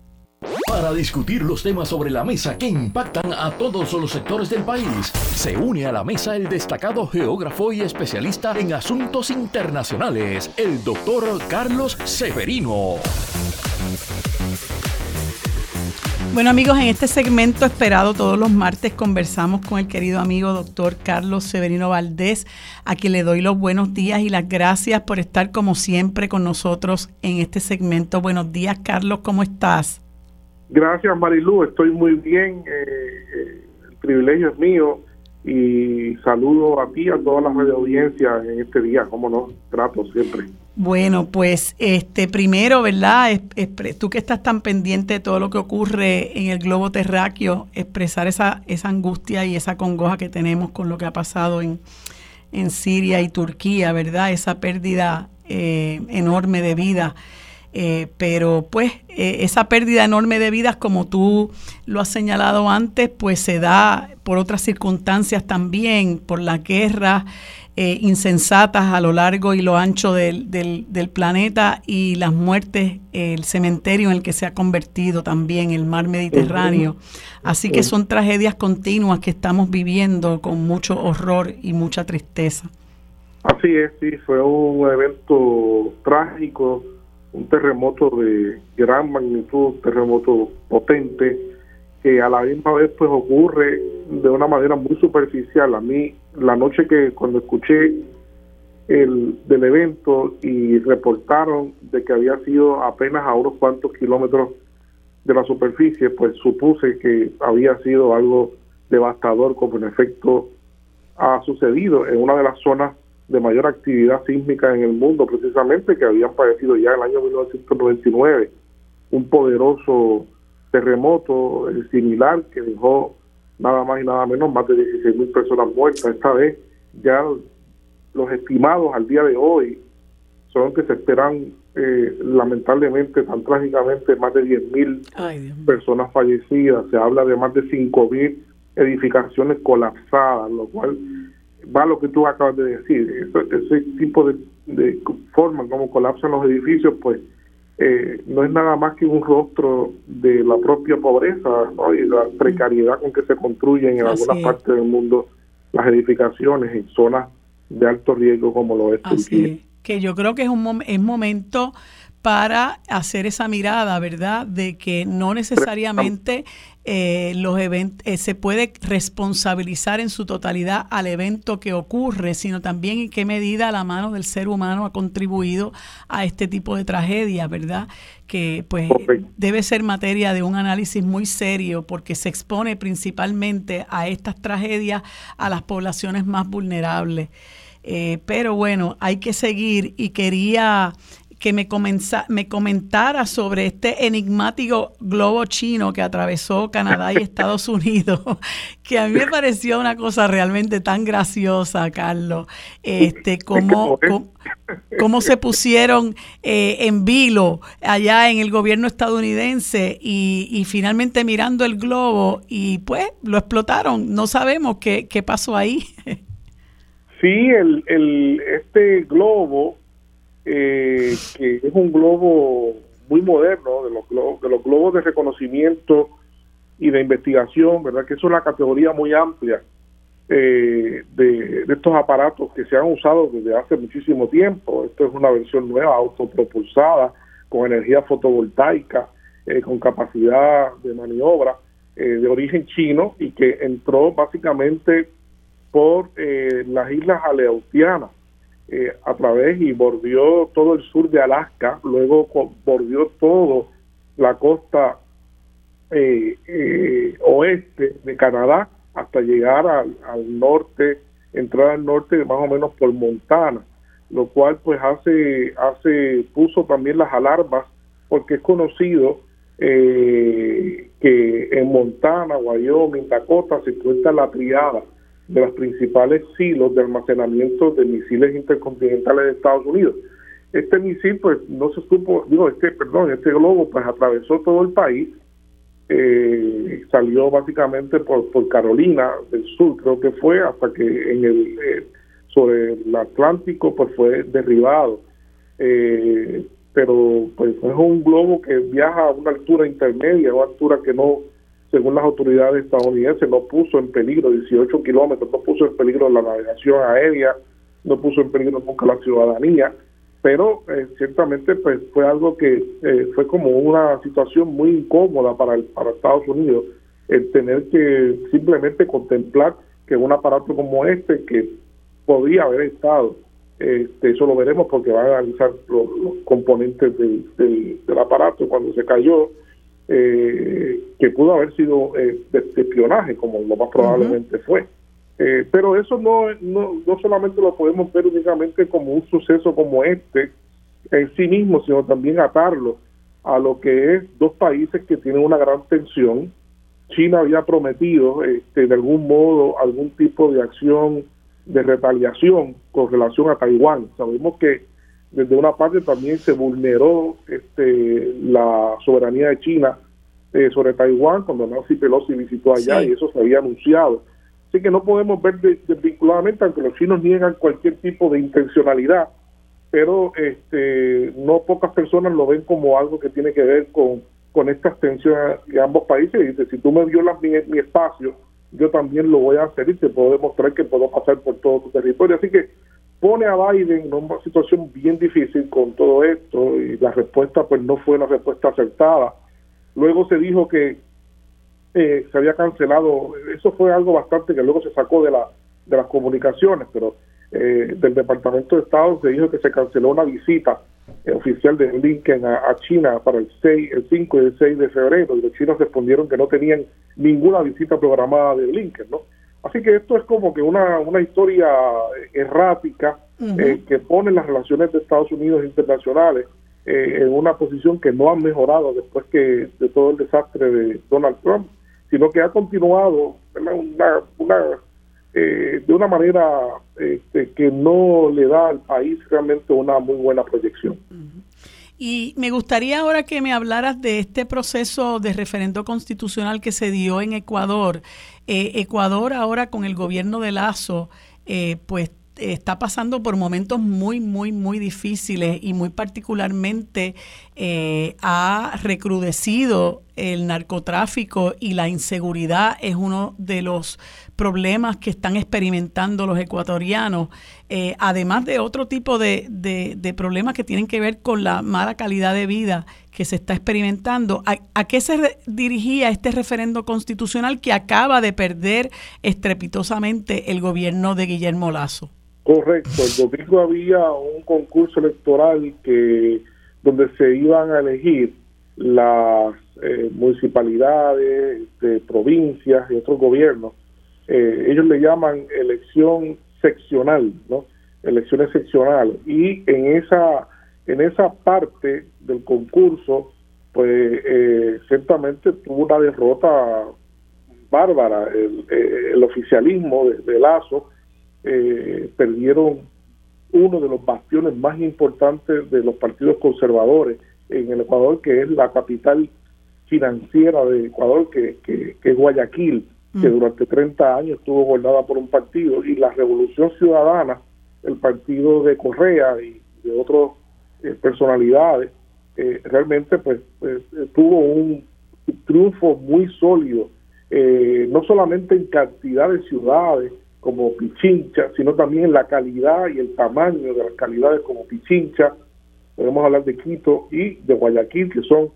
para discutir los temas sobre la mesa que impactan a todos los sectores del país. Se une a la mesa el destacado geógrafo y especialista en asuntos internacionales, el doctor Carlos Severino. Bueno amigos, en este segmento esperado todos los martes conversamos con el querido amigo doctor Carlos Severino Valdés, a quien le doy los buenos días y las gracias por estar como siempre con nosotros en este segmento. Buenos días Carlos, ¿cómo estás? Gracias Marilu, estoy muy bien, eh, eh, el privilegio es mío y saludo a ti, a todas las audiencias en este día, como no, trato siempre. Bueno, pues este primero, ¿verdad? tú que estás tan pendiente de todo lo que ocurre en el globo terráqueo, expresar esa, esa angustia y esa congoja que tenemos con lo que ha pasado en, en Siria y Turquía, ¿verdad? Esa pérdida eh, enorme de vida. Eh, pero pues eh, esa pérdida enorme de vidas, como tú lo has señalado antes, pues se da por otras circunstancias también, por las guerras eh, insensatas a lo largo y lo ancho del, del, planeta y las muertes, el cementerio en el que se ha convertido también el mar Mediterráneo. Así que son tragedias continuas que estamos viviendo con mucho horror y mucha tristeza. Así es, sí, fue un evento trágico un terremoto de gran magnitud, un terremoto potente, que a la misma vez pues ocurre de una manera muy superficial. A mí, la noche que cuando escuché el del evento y reportaron de que había sido apenas a unos cuantos kilómetros de la superficie, pues supuse que había sido algo devastador como en efecto ha sucedido en una de las zonas de mayor actividad sísmica en el mundo, precisamente, que habían padecido ya en el año 1999 un poderoso terremoto eh, similar que dejó nada más y nada menos más de 16 mil personas muertas. Esta vez ya los estimados al día de hoy son que se esperan eh, lamentablemente, tan trágicamente, más de 10 mil personas fallecidas. Se habla de más de 5 mil edificaciones colapsadas, lo cual va lo que tú acabas de decir, ese tipo de, de forma como colapsan los edificios, pues eh, no es nada más que un rostro de la propia pobreza y la precariedad con que se construyen en algunas partes del mundo las edificaciones en zonas de alto riesgo como lo es Turquía. Que yo creo que es un es momento para hacer esa mirada, ¿verdad? De que no necesariamente eh, los eventos eh, se puede responsabilizar en su totalidad al evento que ocurre, sino también en qué medida la mano del ser humano ha contribuido a este tipo de tragedias, ¿verdad? Que pues debe ser materia de un análisis muy serio porque se expone principalmente a estas tragedias a las poblaciones más vulnerables. Eh, pero bueno, hay que seguir y quería que me, me comentara sobre este enigmático globo chino que atravesó Canadá y Estados Unidos, que a mí me pareció una cosa realmente tan graciosa, Carlos, este, cómo, cómo, se pusieron eh, en vilo allá en el gobierno estadounidense y, y, finalmente mirando el globo y pues lo explotaron. No sabemos qué, qué pasó ahí. Sí, el, el, este globo eh, que es un globo muy moderno, de los, globos, de los globos de reconocimiento y de investigación, ¿verdad? Que es una categoría muy amplia eh, de, estos aparatos que se han usado desde hace muchísimo tiempo. Esto es una versión nueva, autopropulsada, con energía fotovoltaica, eh, con capacidad de maniobra, de origen chino y que entró básicamente por las islas aleutianas eh, a través y bordeó todo el sur de Alaska, luego bordeó todo la costa eh, eh, oeste de Canadá hasta llegar al, norte, entrar al norte más o menos por Montana, lo cual pues hace, hace, puso también las alarmas porque es conocido que en Montana, Wyoming, Dakota se encuentra la triada de los principales silos de almacenamiento de misiles intercontinentales de Estados Unidos. Este misil, pues, no se supo, digo, este, perdón, este globo, pues, atravesó todo el país, eh, salió básicamente por, por Carolina del Sur, creo que fue, hasta que en el, eh, sobre el Atlántico, pues, fue derribado. Eh, pero pues es un globo que viaja a una altura intermedia, una altura que no, según las autoridades estadounidenses, no puso en peligro 18 kilómetros, no puso en peligro la navegación aérea, no puso en peligro nunca la ciudadanía, pero eh, ciertamente pues fue algo que eh, fue como una situación muy incómoda para, el, para Estados Unidos, el tener que simplemente contemplar que un aparato como este, que podría haber estado este, eso lo veremos porque van a analizar los, componentes del, del, aparato cuando se cayó, eh, que pudo haber sido eh, de, espionaje, como lo más probablemente fue. Eh, pero eso no, no, no solamente lo podemos ver únicamente como un suceso como este en sí mismo, sino también atarlo a lo que es dos países que tienen una gran tensión. China había prometido este, de algún modo algún tipo de acción de retaliación con relación a Taiwán. Sabemos que desde una parte también se vulneró este, la soberanía de China eh, sobre Taiwán cuando Nancy Pelosi visitó allá y eso se había anunciado. Así que no podemos ver desvinculadamente, aunque los chinos niegan cualquier tipo de intencionalidad, pero este, no pocas personas lo ven como algo que tiene que ver con, con estas tensiones de ambos países. Y dice, si tú me violas mi, mi espacio, yo también lo voy a hacer y te puedo demostrar que puedo pasar por todo tu territorio. Así que pone a Biden en una situación bien difícil con todo esto y la respuesta pues no fue una respuesta acertada. Luego se dijo que eh, se había cancelado, eso fue algo bastante que luego se sacó de, la, de las comunicaciones, pero eh, del Departamento de Estado se dijo que se canceló una visita eh, oficial de Blinken a, China para el 6, el 5 y el 6 de febrero y los chinos respondieron que no tenían ninguna visita programada de Blinken, ¿no? Así que esto es como que una, una historia errática eh, que pone las relaciones de Estados Unidos internacionales eh, en una posición que no han mejorado después que de todo el desastre de Donald Trump, sino que ha continuado una, una eh, de una manera este, que no le da al país realmente una muy buena proyección. Y me gustaría ahora que me hablaras de este proceso de referendo constitucional que se dio en Ecuador. Eh, Ecuador ahora con el gobierno de Lazo, eh, pues está pasando por momentos muy, muy, muy difíciles y muy particularmente eh, ha recrudecido el narcotráfico y la inseguridad es uno de los problemas que están experimentando los ecuatorianos, eh, además de otro tipo de, de, problemas que tienen que ver con la mala calidad de vida que se está experimentando. ¿A, ¿A, qué se dirigía este referendo constitucional que acaba de perder estrepitosamente el gobierno de Guillermo Lazo? Correcto, el domingo había un concurso electoral que donde se iban a elegir las eh, municipalidades, de provincias y otros gobiernos. Eh, ellos le llaman elección seccional, ¿no? Elecciones seccionales. Y en esa en esa parte del concurso, pues eh, ciertamente tuvo una derrota bárbara el, el oficialismo de Lazo eh, perdieron uno de los bastiones más importantes de los partidos conservadores en el Ecuador, que es la capital financiera de Ecuador, que, que, es Guayaquil, que mm. durante 30 años estuvo gobernada por un partido, y la Revolución Ciudadana, el partido de Correa y de otras eh, personalidades, eh, realmente pues, pues tuvo un triunfo muy sólido, no solamente en cantidad de ciudades, como Pichincha, sino también la calidad y el tamaño de las calidades como Pichincha. Podemos hablar de Quito y de Guayaquil, que son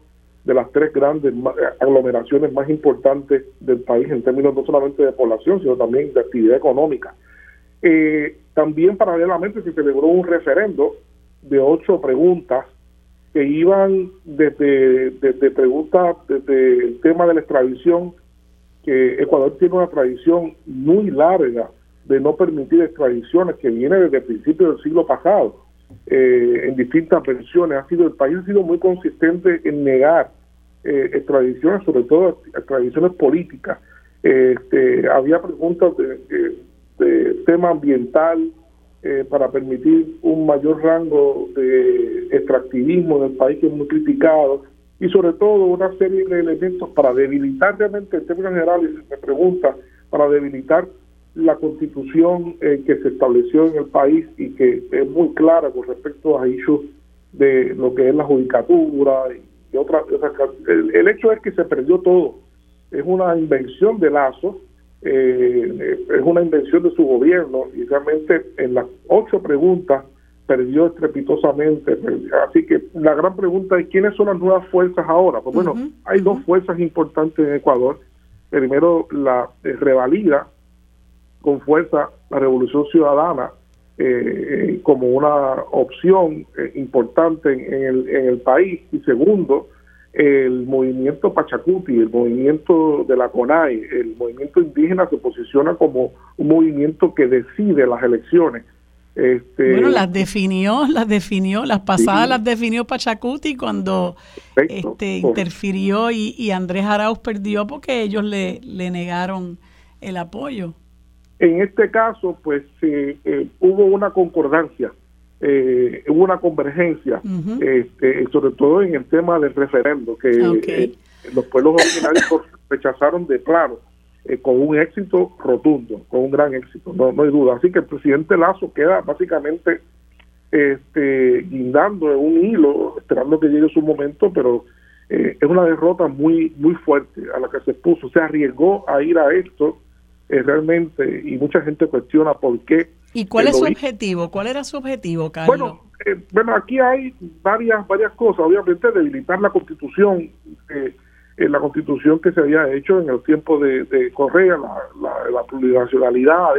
de las tres grandes aglomeraciones más importantes del país en términos no solamente de población, sino también de actividad económica. Eh, también paralelamente se celebró un referendo de ocho preguntas que iban desde, desde preguntas desde el tema de la extradición que Ecuador tiene una tradición muy larga de no permitir extradiciones que viene desde el principio del siglo pasado eh, en distintas versiones. Ha sido el país ha sido muy consistente en negar eh, extradiciones, sobre todo extradiciones políticas. Este, había preguntas de, de, tema ambiental eh, para permitir un mayor rango de extractivismo en el país que es muy criticado y sobre todo una serie de elementos para debilitar realmente en términos generales, me pregunta, para debilitar la constitución eh, que se estableció en el país y que es muy clara con respecto a issues de lo que es la judicatura y, otras. el, el, hecho es que se perdió todo. Es una invención de Lazo, eh, es una invención de su gobierno y realmente en las ocho preguntas perdió estrepitosamente. Así que la gran pregunta es quiénes son las nuevas fuerzas ahora. Pues bueno, hay dos fuerzas importantes en Ecuador. Primero, la eh, revalida con fuerza la revolución ciudadana eh, como una opción eh, importante en, el, en el país. Y segundo, el movimiento Pachacuti, el movimiento de la CONAI, el movimiento indígena se posiciona como un movimiento que decide las elecciones. Este, bueno, las definió, las definió, las pasadas las definió Pachacuti cuando este, interfirió y, y, Andrés Arauz perdió porque ellos le, le negaron el apoyo. En este caso, pues eh, hubo una concordancia, eh, hubo una convergencia, este, sobre todo en el tema del referendo, que eh, los pueblos originarios rechazaron de claro eh, con un éxito rotundo, con un gran éxito, no, no hay duda. Así que el presidente Lazo queda básicamente este, guindando en un hilo, esperando que llegue su momento, pero eh, es una derrota muy, muy fuerte a la que se puso. Se arriesgó a ir a esto eh, realmente y mucha gente cuestiona por qué. ¿Y cuál es su objetivo? ¿Cuál era su objetivo, Carlos? Bueno, bueno, aquí hay varias varias cosas. Obviamente, debilitar la constitución. Eh, en la constitución que se había hecho en el tiempo de, Correa, la, la, plurinacionalidad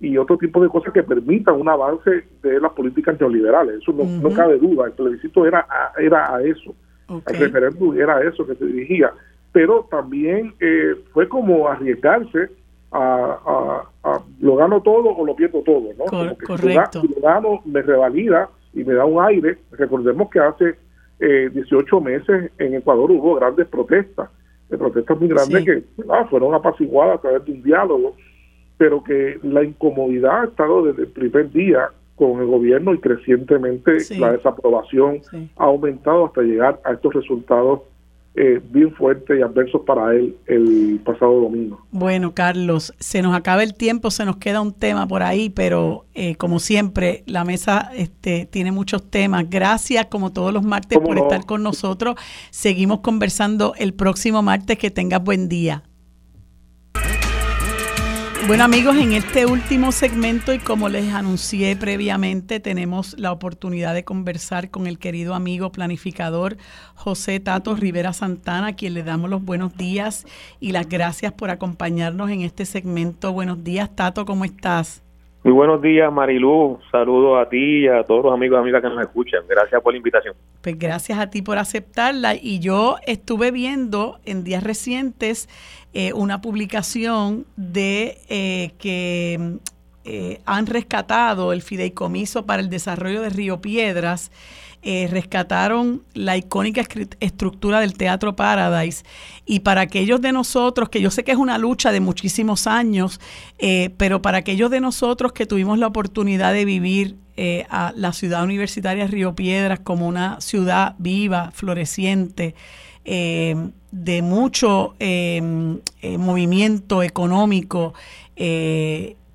y otro tipo de cosas que permitan un avance de las políticas neoliberales. Eso no, cabe duda. El plebiscito era a, era a eso. El referéndum era a eso que se dirigía. Pero también eh, fue como arriesgarse a, a, lo gano todo o lo pierdo todo. ¿no? correcto. Si lo, gano, me revalida y me da un aire. Recordemos que hace eh, 18 meses en Ecuador hubo grandes protestas, de protestas muy grandes que fueron apaciguadas a través de un diálogo, pero que la incomodidad ha estado desde el primer día con el gobierno y crecientemente la desaprobación ha aumentado hasta llegar a estos resultados eh, bien fuertes y adversos para él el pasado domingo. Bueno, Carlos, se nos acaba el tiempo, se nos queda un tema por ahí, pero eh, como siempre, la mesa este, tiene muchos temas. Gracias, como todos los martes, por estar con nosotros. Seguimos conversando el próximo martes. Que tengas buen día. Bueno amigos, en este último segmento y como les anuncié previamente, tenemos la oportunidad de conversar con el querido amigo planificador José Tato Rivera Santana, a quien le damos los buenos días y las gracias por acompañarnos en este segmento. Buenos días Tato, ¿cómo estás? Muy buenos días, Marilú. Saludos a ti y a todos los amigos y amigas que nos escuchan. Gracias por la invitación. Pues gracias a ti por aceptarla. Y yo estuve viendo en días recientes eh, una publicación de eh, que eh, han rescatado el fideicomiso para el desarrollo de Río Piedras rescataron la icónica estructura del Teatro Paradise. Y para aquellos de nosotros, que yo sé que es una lucha de muchísimos años, pero para aquellos de nosotros que tuvimos la oportunidad de vivir a la ciudad universitaria Río Piedras como una ciudad viva, floreciente, de mucho movimiento económico,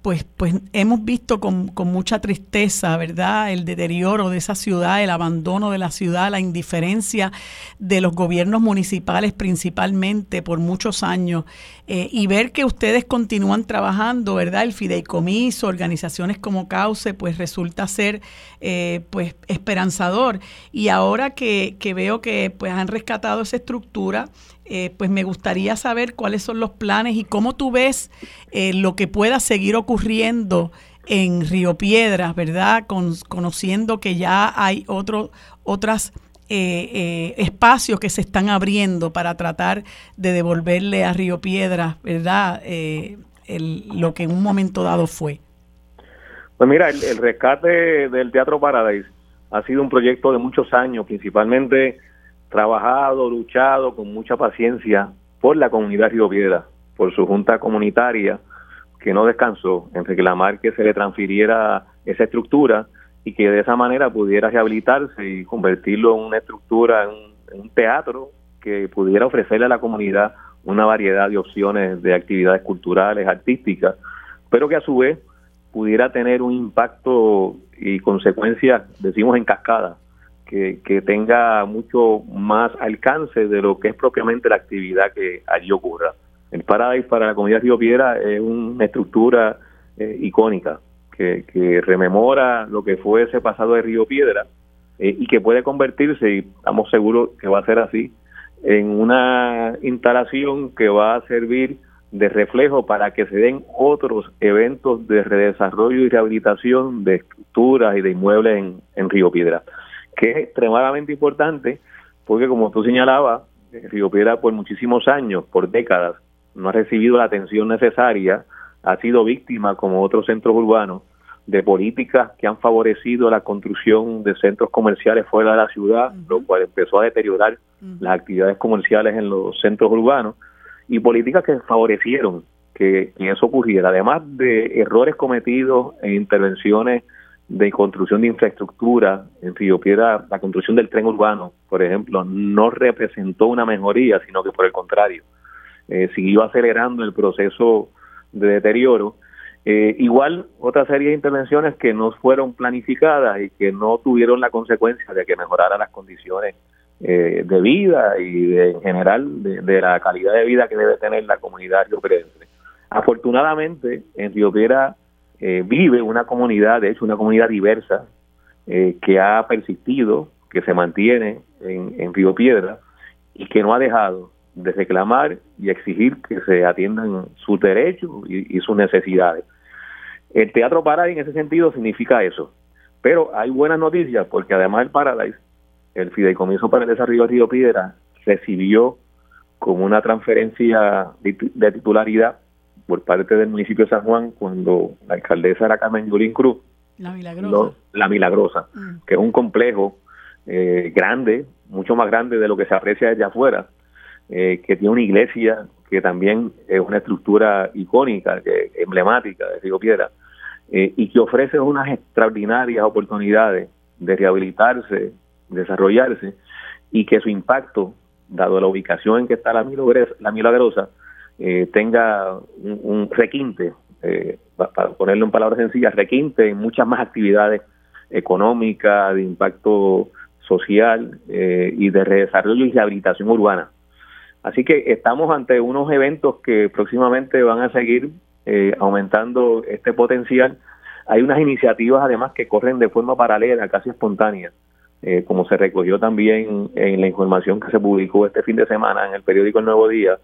pues, pues hemos visto con, con, mucha tristeza, ¿verdad? El deterioro de esa ciudad, el abandono de la ciudad, la indiferencia de los gobiernos municipales principalmente por muchos años. Eh, y ver que ustedes continúan trabajando, ¿verdad? El fideicomiso, organizaciones como Cauce, pues resulta ser eh, pues esperanzador. Y ahora que, que veo que pues han rescatado esa estructura, eh, pues me gustaría saber cuáles son los planes y cómo tú ves eh, lo que pueda seguir ocurriendo en Río Piedras, ¿verdad? Con, conociendo que ya hay otro, otras eh, espacios que se están abriendo para tratar de devolverle a Río Piedras, ¿verdad? lo que en un momento dado fue. Pues mira, el, el rescate del Teatro Paradise ha sido un proyecto de muchos años, principalmente trabajado, luchado con mucha paciencia por la comunidad Río Piedra, por su junta comunitaria, que no descansó en reclamar que se le transfiriera esa estructura y que de esa manera pudiera rehabilitarse y convertirlo en una estructura, en un, teatro que pudiera ofrecerle a la comunidad una variedad de opciones de actividades culturales, artísticas, pero que a su vez pudiera tener un impacto y consecuencias, decimos en cascada, que, tenga mucho más alcance de lo que es propiamente la actividad que allí ocurra. El Paradise para la comunidad Río Piedra es una estructura eh, icónica que, que, rememora lo que fue ese pasado de Río Piedra eh, y que puede convertirse, y estamos seguros que va a ser así, en una instalación que va a servir de reflejo para que se den otros eventos de redesarrollo y rehabilitación de estructuras y de inmuebles en, en Río Piedra que es extremadamente importante porque como tú señalabas, eh, Río Piedra por muchísimos años, por décadas, no ha recibido la atención necesaria, ha sido víctima, como otros centros urbanos, de políticas que han favorecido la construcción de centros comerciales fuera de la ciudad, lo cual empezó a deteriorar las actividades comerciales en los centros urbanos, y políticas que favorecieron que, que eso ocurriera, además de errores cometidos en intervenciones de construcción de infraestructura en Río Piedra, la construcción del tren urbano, por ejemplo, no representó una mejoría, sino que por el contrario, eh, siguió acelerando el proceso de deterioro. Eh, igual otra serie de intervenciones que no fueron planificadas y que no tuvieron la consecuencia de que mejorara las condiciones eh, de vida y de, en general de, la calidad de vida que debe tener la comunidad riopirense. Afortunadamente, en Río Piedra eh, vive una comunidad, de hecho una comunidad diversa, eh, que ha persistido, que se mantiene en, en Río Piedra y que no ha dejado de reclamar y exigir que se atiendan sus derechos y, sus necesidades. El Teatro Paradise en ese sentido significa eso. Pero hay buenas noticias porque además el Paradise, el Fideicomiso para el Desarrollo de Río Piedra, recibió como una transferencia de titularidad por parte del municipio de San Juan cuando la alcaldesa era Carmen Yulín Cruz. La Milagrosa. la Milagrosa, mm. que es un complejo eh, grande, mucho más grande de lo que se aprecia desde afuera, eh, que tiene una iglesia que también es una estructura icónica, que, emblemática de Río Piedra, eh, y que ofrece unas extraordinarias oportunidades de rehabilitarse, desarrollarse, y que su impacto, dado la ubicación en que está la Milagrosa, la Milagrosa eh, tenga un, requinte, eh, para ponerlo en palabras sencillas, requinte en muchas más actividades económicas, de impacto social eh, y de desarrollo y rehabilitación urbana. Así que estamos ante unos eventos que próximamente van a seguir aumentando este potencial. Hay unas iniciativas además que corren de forma paralela, casi espontánea, como se recogió también en la información que se publicó este fin de semana en el periódico El Nuevo Día,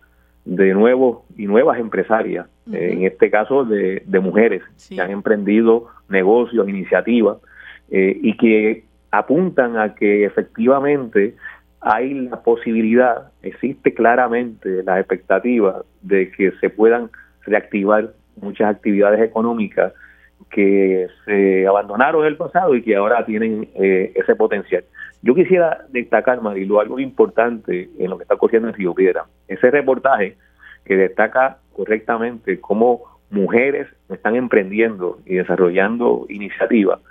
de nuevos y nuevas empresarias, eh, en este caso de, mujeres que han emprendido negocios, iniciativas eh, y que apuntan a que efectivamente hay la posibilidad, existe claramente la expectativa de que se puedan reactivar muchas actividades económicas que se abandonaron en el pasado y que ahora tienen eh, ese potencial. Yo quisiera destacar, Marilu, algo importante en lo que está ocurriendo en Río Piedra. Ese reportaje que destaca correctamente cómo mujeres están emprendiendo y desarrollando iniciativas,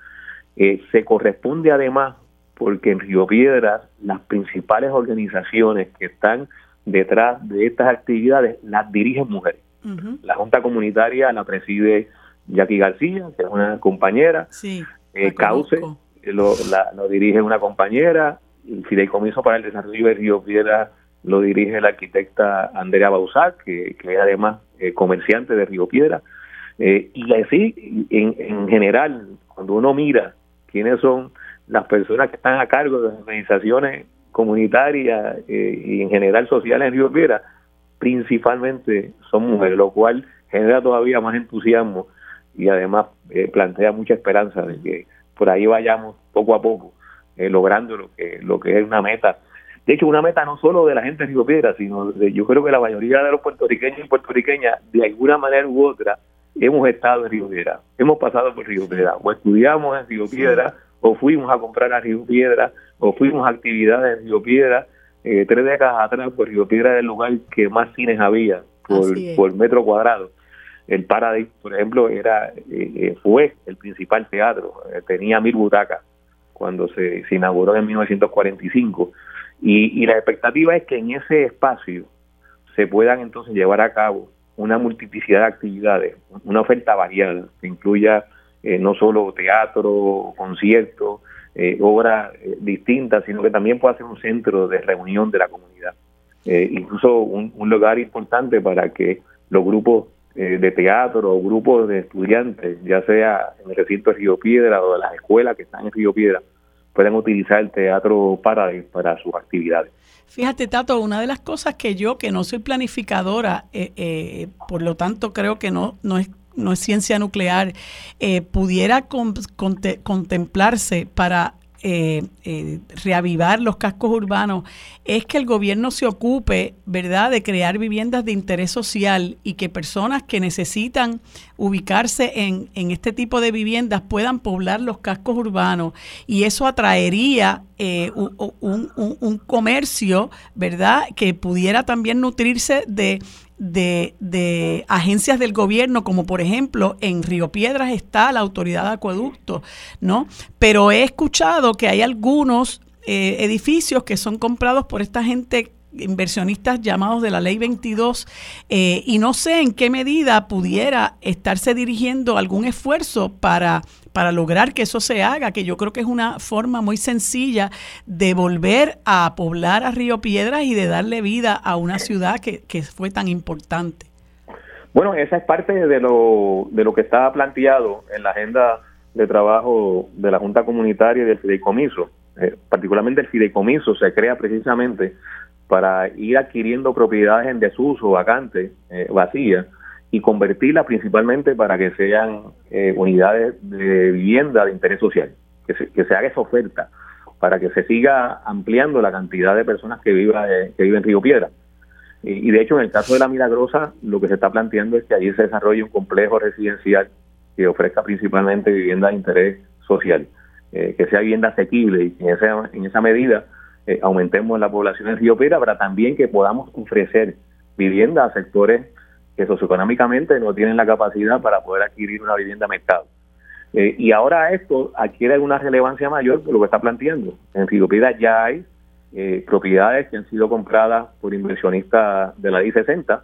eh, se corresponde además porque en Río Piedra las principales organizaciones que están detrás de estas actividades las dirigen mujeres. La Junta Comunitaria la preside Jackie García, que es una compañera. Sí, eh, Cauce lo, lo dirige una compañera. El Fideicomiso para el Desarrollo de Río Piedra lo dirige la arquitecta Andrea Bausac, que, es además eh, comerciante de Río Piedra. Eh, y así, en, en general, cuando uno mira quiénes son las personas que están a cargo de las organizaciones comunitarias eh, y en general sociales en Río Piedra, principalmente son mujeres, lo cual genera todavía más entusiasmo y además plantea mucha esperanza de que por ahí vayamos poco a poco logrando lo que lo que es una meta. De hecho, una meta no solo de la gente de Río Piedra, sino de, yo creo que la mayoría de los puertorriqueños y puertorriqueñas, de alguna manera u otra, hemos estado en Río Piedra, hemos pasado por Río Piedra, o estudiamos en Río Piedra, o fuimos a comprar a Río Piedra, o fuimos a actividades en Río Piedra. Eh, tres décadas atrás, por Río Piedra era el lugar que más cines había por, metro cuadrado. El Paradise, por ejemplo, era eh, eh, fue el principal teatro, tenía mil butacas cuando se, se inauguró en 1945. Y, la expectativa es que en ese espacio se puedan entonces llevar a cabo una multiplicidad de actividades, una oferta variada que incluya eh, no solo teatro, conciertos, eh, obras eh, distintas, sino que también pueda ser un centro de reunión de la comunidad. Eh, incluso un, lugar importante para que los grupos de teatro o grupos de estudiantes, ya sea en el recinto de Río Piedra o de las escuelas que están en Río Piedra, puedan utilizar el teatro para, para sus actividades. Fíjate, Tato, una de las cosas que yo, que no soy planificadora, por lo tanto creo que no, no es no es ciencia nuclear, eh, pudiera contemplarse para eh, eh, reavivar los cascos urbanos es que el gobierno se ocupe, ¿verdad?, de crear viviendas de interés social y que personas que necesitan ubicarse en, en este tipo de viviendas puedan poblar los cascos urbanos y eso atraería un, un comercio, ¿verdad?, que pudiera también nutrirse de de, de, agencias del gobierno, como por ejemplo en Río Piedras está la autoridad de acueducto, ¿no? Pero he escuchado que hay algunos eh, edificios que son comprados por esta gente inversionistas llamados de la ley 22 eh, y no sé en qué medida pudiera estarse dirigiendo algún esfuerzo para para lograr que eso se haga, que yo creo que es una forma muy sencilla de volver a poblar a Río Piedras y de darle vida a una ciudad que, fue tan importante. Bueno, esa es parte de lo, de lo que estaba planteado en la agenda de trabajo de la Junta Comunitaria y del Fideicomiso. Eh, particularmente el Fideicomiso se crea precisamente para ir adquiriendo propiedades en desuso, vacantes, eh, vacías, y convertirla principalmente para que sean eh, unidades de vivienda de interés social, que se, que se haga esa oferta para que se siga ampliando la cantidad de personas que, viva, eh, que viven en Río Piedra. Y, de hecho, en el caso de la Milagrosa, lo que se está planteando es que allí se desarrolle un complejo residencial que ofrezca principalmente vivienda de interés social, eh, que sea vivienda asequible y en en esa medida aumentemos la población en Río Piedra para también que podamos ofrecer vivienda a sectores que socioeconómicamente no tienen la capacidad para poder adquirir una vivienda mercado. Eh, y ahora esto adquiere una relevancia mayor por lo que está planteando. En Filipina ya hay eh, propiedades que han sido compradas por inversionistas de la I-60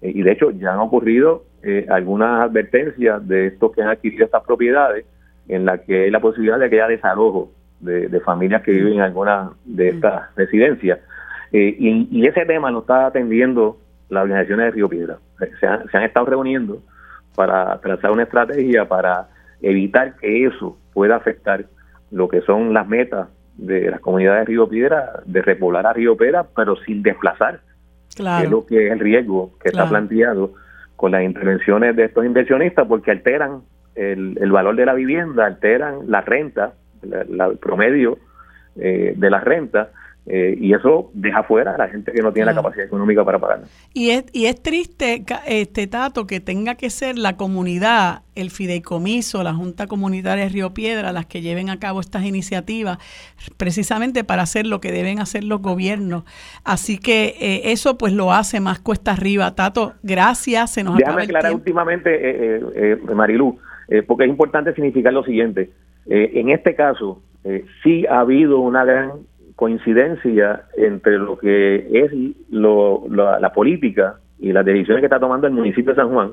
eh, y de hecho ya han ocurrido algunas advertencias de estos que han adquirido estas propiedades en la que hay la posibilidad de que haya desalojo de, familias que viven en alguna de estas residencias. Y, y, ese tema lo está atendiendo las organizaciones de Río Piedra. Se han, estado reuniendo para trazar una estrategia para evitar que eso pueda afectar lo que son las metas de las comunidades de Río Piedra, de repoblar a Río Piedra, pero sin desplazar, claro. que es lo que es el riesgo que está planteado con las intervenciones de estos inversionistas, porque alteran el, valor de la vivienda, alteran la renta, el promedio eh, de la renta, eh, y eso deja fuera a la gente que no tiene la capacidad económica para pagar. Y es, y es triste, este Tato, que tenga que ser la comunidad, el fideicomiso, la Junta Comunitaria de Río Piedra, las que lleven a cabo estas iniciativas, precisamente para hacer lo que deben hacer los gobiernos. Así que eh, eso pues lo hace más cuesta arriba. Tato, gracias. Se nos Déjame aclarar últimamente, eh, eh, Marilu, porque es importante significar lo siguiente. En este caso, sí ha habido una gran coincidencia entre lo que es lo, la, política y las decisiones que está tomando el municipio de San Juan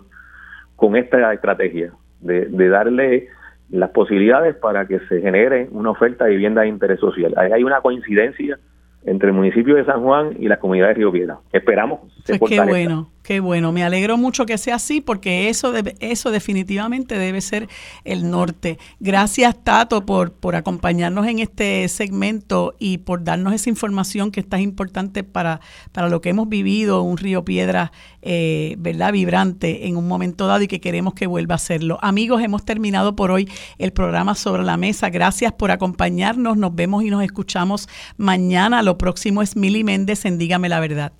con esta estrategia de, de darle las posibilidades para que se genere una oferta de vivienda de interés social. hay una coincidencia entre el municipio de San Juan y las comunidades de Río Piedra. Esperamos. pues qué bueno, qué bueno. Me alegro mucho que sea así porque eso, eso definitivamente debe ser el norte. Gracias Tato por, por acompañarnos en este segmento y por darnos esa información que está importante para, para lo que hemos vivido, un Río Piedra, eh, ¿verdad? Vibrante en un momento dado y que queremos que vuelva a serlo. Amigos, hemos terminado por hoy el programa sobre la mesa. Gracias por acompañarnos. Nos vemos y nos escuchamos mañana. Lo próximo es Mili Méndez en Dígame la Verdad.